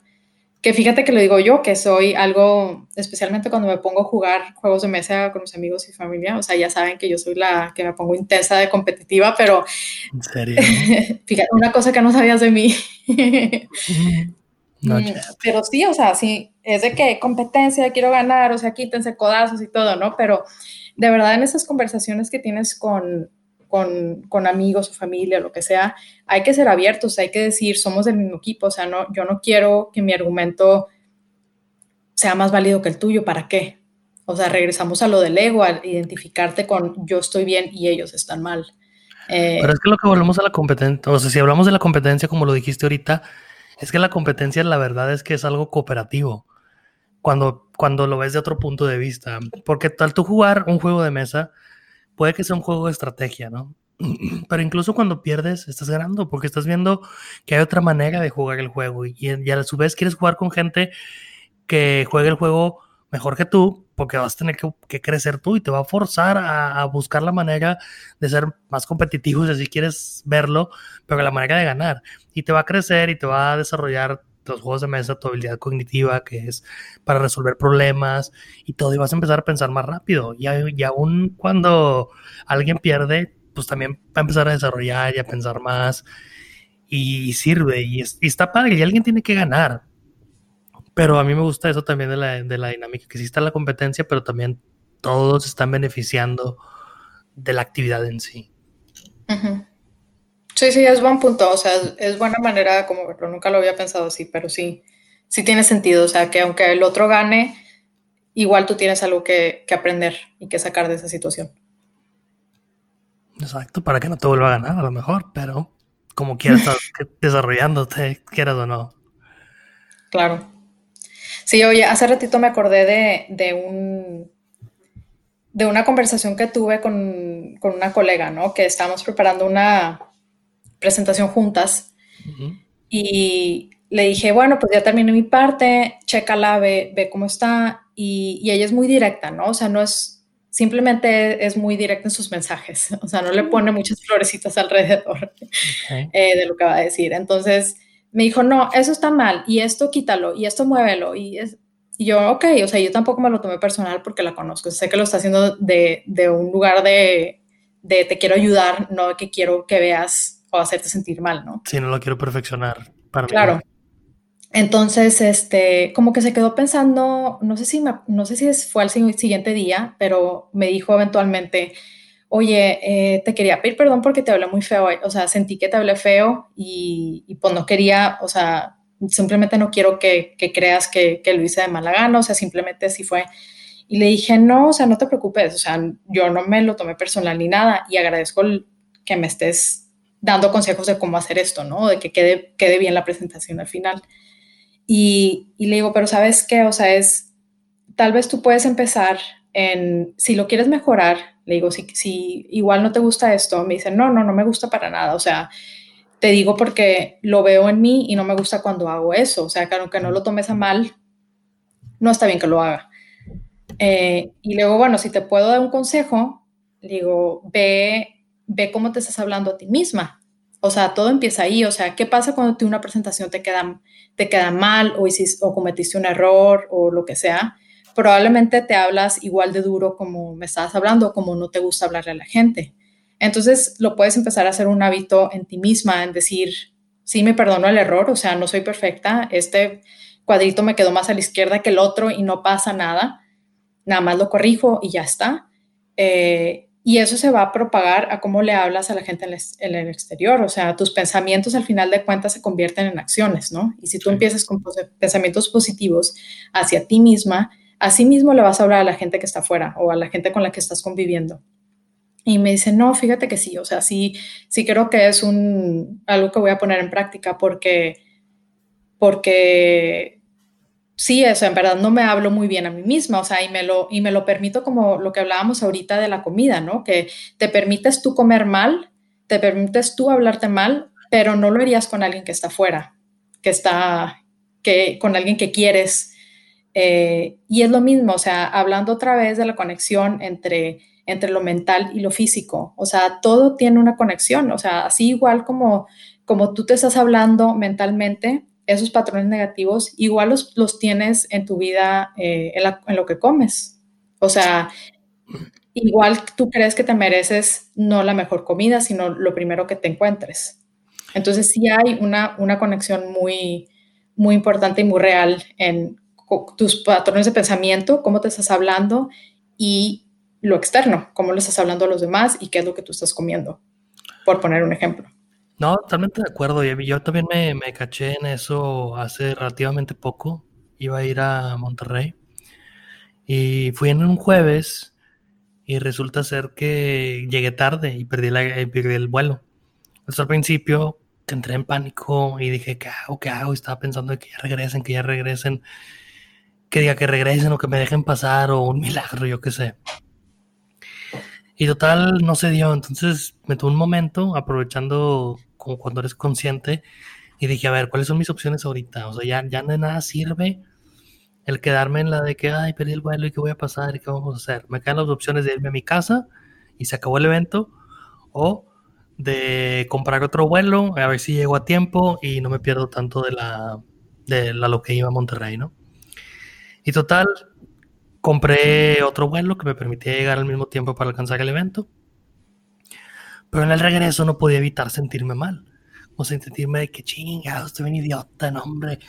Que fíjate que lo digo yo, que soy algo, especialmente cuando me pongo a jugar juegos de mesa con mis amigos y familia, o sea, ya saben que yo soy la que me pongo intensa de competitiva, pero... ¿En serio? fíjate, una cosa que no sabías de mí. Mm, pero sí, o sea, sí, es de que competencia, quiero ganar, o sea, quítense codazos y todo, ¿no? Pero de verdad en esas conversaciones que tienes con, con, amigos o familia, lo que sea, hay que ser abiertos, hay que decir, somos del mismo equipo, o sea, no, yo no quiero que mi argumento sea más válido que el tuyo, ¿para qué? O sea, regresamos a lo del ego, a identificarte con yo estoy bien y ellos están mal. Eh, Pero es que lo que volvemos a la competencia, o sea, si hablamos de la competencia como lo dijiste ahorita, es que la competencia la verdad es que es algo cooperativo cuando, cuando lo ves de otro punto de vista. Porque tal tú jugar un juego de mesa, puede que sea un juego de estrategia, ¿no? Pero incluso cuando pierdes, estás ganando, porque estás viendo que hay otra manera de jugar el juego y, a su vez quieres jugar con gente que juegue el juego mejor que tú, porque vas a tener que, crecer tú y te va a forzar a, a, buscar la manera de ser más competitivo, si así quieres verlo, pero la manera de ganar. Y te va a crecer y te va a desarrollar los juegos de mesa, tu habilidad cognitiva, que es para resolver problemas y todo, y vas a empezar a pensar más rápido. Y, y aún cuando alguien pierde, pues también va a empezar a desarrollar y a pensar más y, sirve y, está padre y alguien tiene que ganar. Pero a mí me gusta eso también de la, de la dinámica, que sí está la competencia, pero también todos están beneficiando de la actividad en sí. Sí, sí, es buen punto. O sea, es, buena manera como verlo. Nunca lo había pensado así, pero sí, sí tiene sentido. O sea, que aunque el otro gane, igual tú tienes algo que, aprender y que sacar de esa situación. Exacto, para que no te vuelva a ganar a lo mejor, pero como quieras estar desarrollándote, quieras o no. Claro. Sí, oye, hace ratito me acordé de, de un de una conversación que tuve con, con, una colega, ¿no? Que estábamos preparando una, presentación juntas. Y le dije, bueno, pues ya terminé mi parte, chécala, ve, ve cómo está. Y, ella es muy directa, ¿no? O sea, no es, simplemente es muy directa en sus mensajes. O sea, no le pone muchas florecitas alrededor eh, de lo que va a decir. Entonces me dijo, no, eso está mal, y esto quítalo, y esto muévelo. Y, es, y yo, ok, o sea, yo tampoco me lo tomé personal porque la conozco. Sé que lo está haciendo de, de un lugar de, de te quiero ayudar, no que quiero que veas o hacerte sentir mal, ¿no? Sí, no lo quiero perfeccionar para Claro. Entonces, este, como que se quedó pensando, no sé si, no sé si fue al siguiente día, pero me dijo eventualmente, oye, eh, te quería pedir perdón porque te hablé muy feo, o sea, sentí que te hablé feo y, y pues no quería, o sea, simplemente no quiero que, que creas que, que, lo hice de mala gana, o sea, simplemente así fue. Y le dije, no, o sea, no te preocupes, o sea, yo no me lo tomé personal ni nada y agradezco que me estés dando consejos de cómo hacer esto, ¿no? De que quede, quede bien la presentación al final. Y, y le digo, pero ¿sabes qué? O sea, es, tal vez tú puedes empezar en, si lo quieres mejorar, le digo, si, si igual no te gusta esto, me dice, no, no, no me gusta para nada, o sea, te digo porque lo veo en mí y no me gusta cuando hago eso, o sea, que aunque no lo tomes a mal, no está bien que lo haga. Eh, y luego, bueno, si te puedo dar un consejo, digo, ve, ve cómo te estás hablando a ti misma. O sea, todo empieza ahí. O sea, ¿qué pasa cuando tú una presentación te queda, te queda mal o, hiciste, o cometiste un error o lo que sea? Probablemente te hablas igual de duro como me estabas hablando, como no te gusta hablarle a la gente. Entonces, lo puedes empezar a hacer un hábito en ti misma, en decir, sí, me perdono el error, o sea, no soy perfecta, este cuadrito me quedó más a la izquierda que el otro y no pasa nada nada más lo corrijo y ya está. Eh, y eso se va a propagar a cómo le hablas a la gente en el, exterior. O sea, tus pensamientos al final de cuentas se convierten en acciones, ¿no? Y si tú empiezas con pensamientos positivos hacia ti misma, así mismo le vas a hablar a la gente que está afuera o a la gente con la que estás conviviendo. Y me dice, no, fíjate que sí, o sea, sí, sí creo que es un, algo que voy a poner en práctica porque, porque sí, eso, en verdad no me hablo muy bien a mí misma, o sea, y me, lo, y me lo permito como lo que hablábamos ahorita de la comida, ¿no? Que te permites tú comer mal, te permites tú hablarte mal, pero no lo harías con alguien que está fuera, que está, que, con alguien que quieres. Eh, y es lo mismo, o sea, hablando otra vez de la conexión entre, entre lo mental y lo físico, o sea, todo tiene una conexión, o sea, así igual como, como tú te estás hablando mentalmente, esos patrones negativos igual los, los tienes en tu vida, eh, en, lo que comes. O sea, igual tú crees que te mereces no la mejor comida, sino lo primero que te encuentres. Entonces sí hay una, una conexión muy, muy importante y muy real en tus patrones de pensamiento, cómo te estás hablando y lo externo, cómo le estás hablando a los demás y qué es lo que tú estás comiendo, por poner un ejemplo. No, totalmente de acuerdo. Yo también me, me caché en eso hace relativamente poco. Iba a ir a Monterrey y fui en un jueves y resulta ser que llegué tarde y perdí, la, eh, perdí el vuelo. Entonces al principio entré en pánico y dije, ¿qué hago? ¿Qué hago? Y estaba pensando que ya regresen, que ya regresen, que diga que regresen o que me dejen pasar o un milagro, yo qué sé. Y total, no se dio. Entonces me tuve un momento aprovechando como cuando eres consciente, y dije, a ver, ¿cuáles son mis opciones ahorita? O sea, ya, ya de nada sirve el quedarme en la de que, ay, perdí el vuelo y qué voy a pasar y qué vamos a hacer. Me quedan las opciones de irme a mi casa y se acabó el evento, o de comprar otro vuelo, a ver si llego a tiempo y no me pierdo tanto de la, de la lo que iba a Monterrey, ¿no? Y total, compré otro vuelo que me permitía llegar al mismo tiempo para alcanzar el evento. Pero en el regreso no podía evitar sentirme mal. O sea, sentirme de que chingado, estoy bien idiota, no, hombre,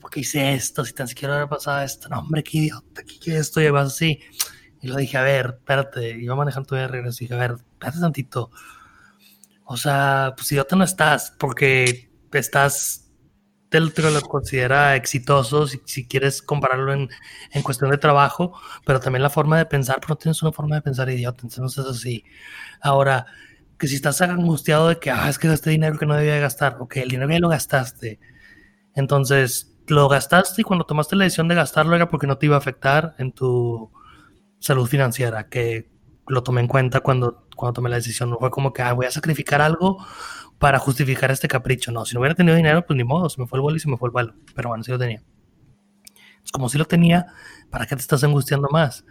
¿por qué hice esto? Si tan siquiera hubiera pasado esto, no, hombre, qué idiota, qué, esto, y así. Y lo dije, a ver, espérate, iba manejando de regreso y dije, a ver, espérate tantito. O sea, pues idiota no estás, porque estás, te lo, lo considera exitoso si, si quieres compararlo en, en, cuestión de trabajo, pero también la forma de pensar, pero no tienes una forma de pensar idiota, entonces es así. Ahora, que si estás angustiado de que, ah, es que gasté dinero que no debía gastar, ok, el dinero ya lo gastaste. Entonces, lo gastaste y cuando tomaste la decisión de gastarlo era porque no te iba a afectar en tu salud financiera, que lo tomé en cuenta cuando, cuando tomé la decisión. No fue como que, ah, voy a sacrificar algo para justificar este capricho. No, si no hubiera tenido dinero, pues ni modo, se me fue el vuelo y se me fue el vuelo. Pero bueno, sí lo tenía. Es como si lo tenía, ¿para qué te estás angustiando más?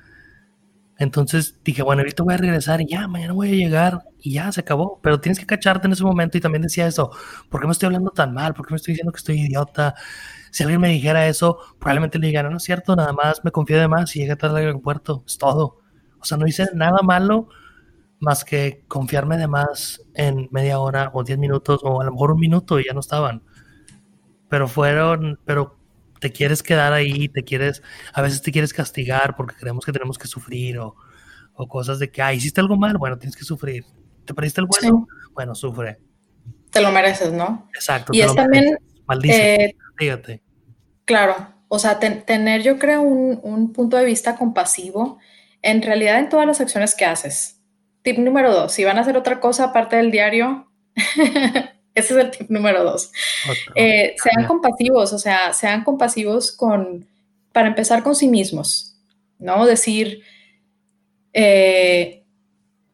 Entonces dije, bueno, ahorita voy a regresar y ya, mañana voy a llegar y ya se acabó. Pero tienes que cacharte en ese momento y también decía eso, ¿por qué me estoy hablando tan mal? ¿Por qué me estoy diciendo que estoy idiota? Si alguien me dijera eso, probablemente le diga, no, no es cierto, nada más me confío de más y llegué tarde al aeropuerto, es todo. O sea, no hice nada malo más que confiarme de más en media hora o diez minutos o a lo mejor un minuto y ya no estaban. Pero fueron, pero te quieres quedar ahí, te quieres, a veces te quieres castigar porque creemos que tenemos que sufrir o, O cosas de que, ah, hiciste algo mal, bueno, tienes que sufrir. ¿Te perdiste el vuelo? Bueno, sufre. Te lo mereces, ¿no? Exacto. Y es también... Maldice, eh, Claro, o sea, tener yo creo un, un punto de vista compasivo en realidad en todas las acciones que haces. Tip número dos, si van a hacer otra cosa aparte del diario, ese es el tip número dos. Eh, sean compasivos, o sea, sean compasivos con, para empezar con sí mismos, ¿no? Decir, eh,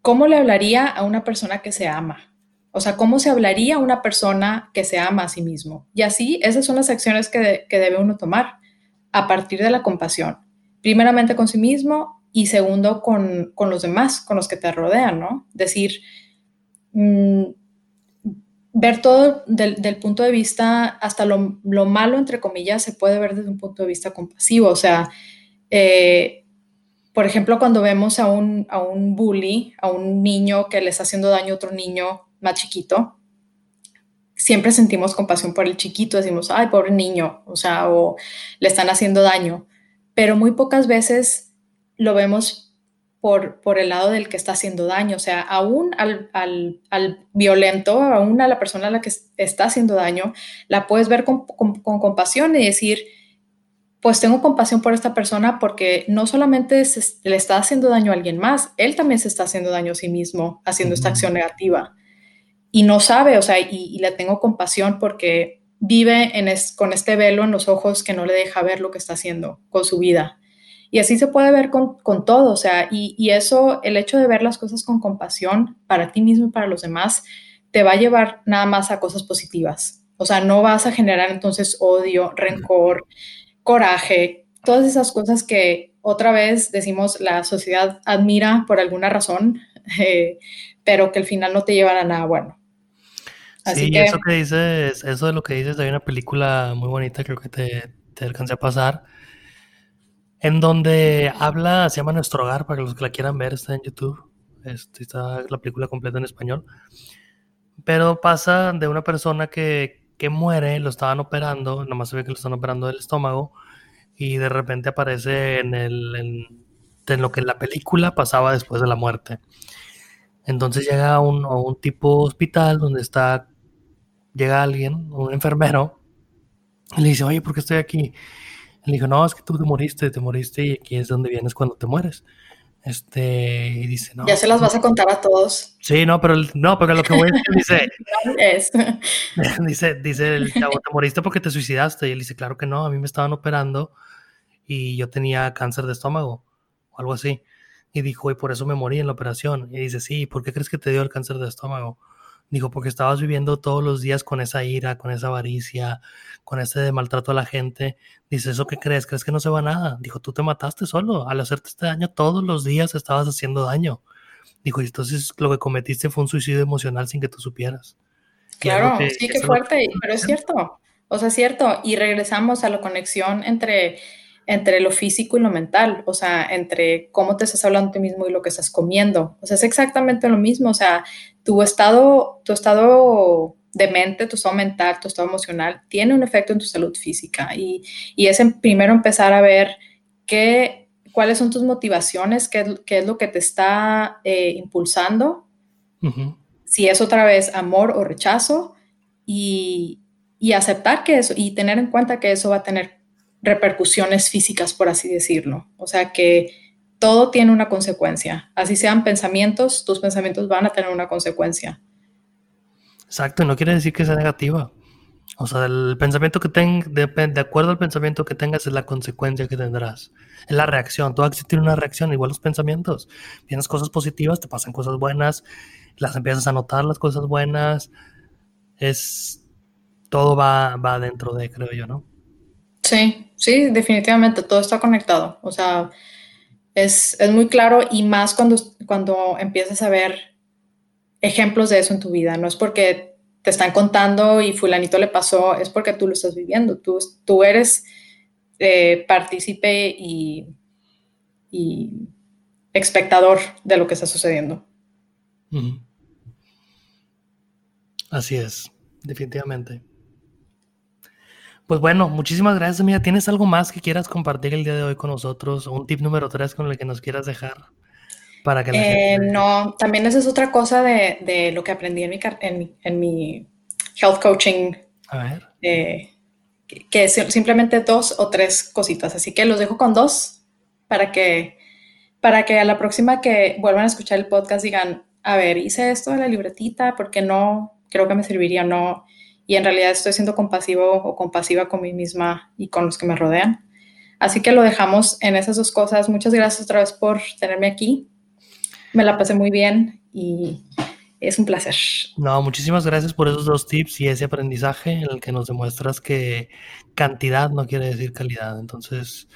¿cómo le hablaría a una persona que se ama? O sea, ¿cómo se hablaría a una persona que se ama a sí mismo? Y así, esas son las acciones que, que debe uno tomar a partir de la compasión. Primeramente con sí mismo y segundo con, con los demás, con los que te rodean, ¿no? Decir, mm, ver todo del, del, punto de vista, hasta lo, lo, malo, entre comillas, se puede ver desde un punto de vista compasivo. O sea, eh, por ejemplo, cuando vemos a un, a un bully, a un niño que le está haciendo daño a otro niño más chiquito, siempre sentimos compasión por el chiquito, decimos, ay, pobre niño, o sea, o le están haciendo daño, pero muy pocas veces lo vemos por, por el lado del que está haciendo daño, o sea, aún al, al, al violento, aún a la persona a la que está haciendo daño, la puedes ver con, con, con compasión y decir, pues tengo compasión por esta persona porque no solamente le está haciendo daño a alguien más, él también se está haciendo daño a sí mismo haciendo esta acción negativa. Y no sabe, o sea, y, le tengo compasión porque vive en con este velo en los ojos que no le deja ver lo que está haciendo con su vida. Y así se puede ver con, con todo, o sea, y, y, eso, el hecho de ver las cosas con compasión para ti mismo y para los demás, te va a llevar nada más a cosas positivas. O sea, no vas a generar entonces odio, rencor, coraje, todas esas cosas que otra vez decimos la sociedad admira por alguna razón, eh, pero que al final no te llevan a nada bueno. Así sí, que... eso que dices, eso de lo que dices, hay una película muy bonita, creo que te, te alcancé a pasar, en donde habla, se llama Nuestro Hogar, para los que la quieran ver, está en YouTube, este, está la película completa en español, pero pasa de una persona que, que muere, lo estaban operando, nomás se ve que lo están operando del estómago, y de repente aparece en, el, en, lo que en la película pasaba después de la muerte. Entonces llega a un, a un tipo hospital donde está, llega alguien, un enfermero, y le dice, oye, ¿por qué estoy aquí? Le dijo, no, es que tú te moriste, te moriste y aquí es donde vienes cuando te mueres. Este, y dice, no. Ya se las vas a contar a todos. Sí, no, pero no, pero lo que voy a decir, dice, dice, dice el chavo, te moriste porque te suicidaste. Y él dice, claro que no, a mí me estaban operando y yo tenía cáncer de estómago o algo así. Y dijo, y por eso me morí en la operación. Y dice, sí, ¿por qué crees que te dio el cáncer de estómago? Dijo, porque estabas viviendo todos los días con esa ira, con esa avaricia, con ese maltrato a la gente. Dice, ¿eso qué crees? ¿Crees que no se va nada? Dijo, tú te mataste solo. Al hacerte este daño, todos los días estabas haciendo daño. Dijo, y entonces lo que cometiste fue un suicidio emocional sin que tú supieras. Claro, sí, qué fuerte, pero es cierto. O sea, es cierto. Y regresamos a la conexión entre entre lo físico y lo mental, o sea, entre cómo te estás hablando a ti mismo y lo que estás comiendo. O sea, es exactamente lo mismo, o sea, tu estado, tu estado de mente, tu estado mental, tu estado emocional, tiene un efecto en tu salud física y, y es primero empezar a ver qué, cuáles son tus motivaciones, qué, qué es lo que te está eh, impulsando, si es otra vez amor o rechazo y, y aceptar que eso y tener en cuenta que eso va a tener repercusiones físicas, por así decirlo. O sea que todo tiene una consecuencia. Así sean pensamientos, tus pensamientos van a tener una consecuencia. Exacto, no quiere decir que sea negativa. O sea, el pensamiento que tengas, de, de, acuerdo al pensamiento que tengas, es la consecuencia que tendrás. Es la reacción. Todo tiene una reacción, igual los pensamientos. Tienes cosas positivas, te pasan cosas buenas, las empiezas a notar las cosas buenas. Es. Todo va, va dentro de, creo yo, ¿no? Sí, sí, definitivamente, todo está conectado. O sea, es, muy claro y más cuando, cuando empiezas a ver ejemplos de eso en tu vida. No es porque te están contando y fulanito le pasó, es porque tú lo estás viviendo. Tú, tú eres eh, partícipe y, y, espectador de lo que está sucediendo. Así es, definitivamente. Pues bueno, muchísimas gracias, amiga. ¿Tienes algo más que quieras compartir el día de hoy con nosotros? ¿Un tip número tres con el que nos quieras dejar? Para que eh, No, también esa es otra cosa de, lo que aprendí en mi, en, mi health coaching. A ver. Eh, que, es simplemente dos o tres cositas. Así que los dejo con dos para que, para que a la próxima que vuelvan a escuchar el podcast digan, a ver, hice esto de la libretita porque no, creo que me serviría, no. Y en realidad estoy siendo compasivo o compasiva con mí misma y con los que me rodean. Así que lo dejamos en esas dos cosas. Muchas gracias otra vez por tenerme aquí. Me la pasé muy bien y es un placer. No, muchísimas gracias por esos dos tips y ese aprendizaje en el que nos demuestras que cantidad no quiere decir calidad. Entonces,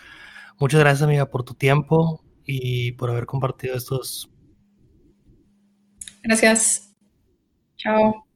muchas gracias amiga por tu tiempo y por haber compartido estos. Gracias. Chao.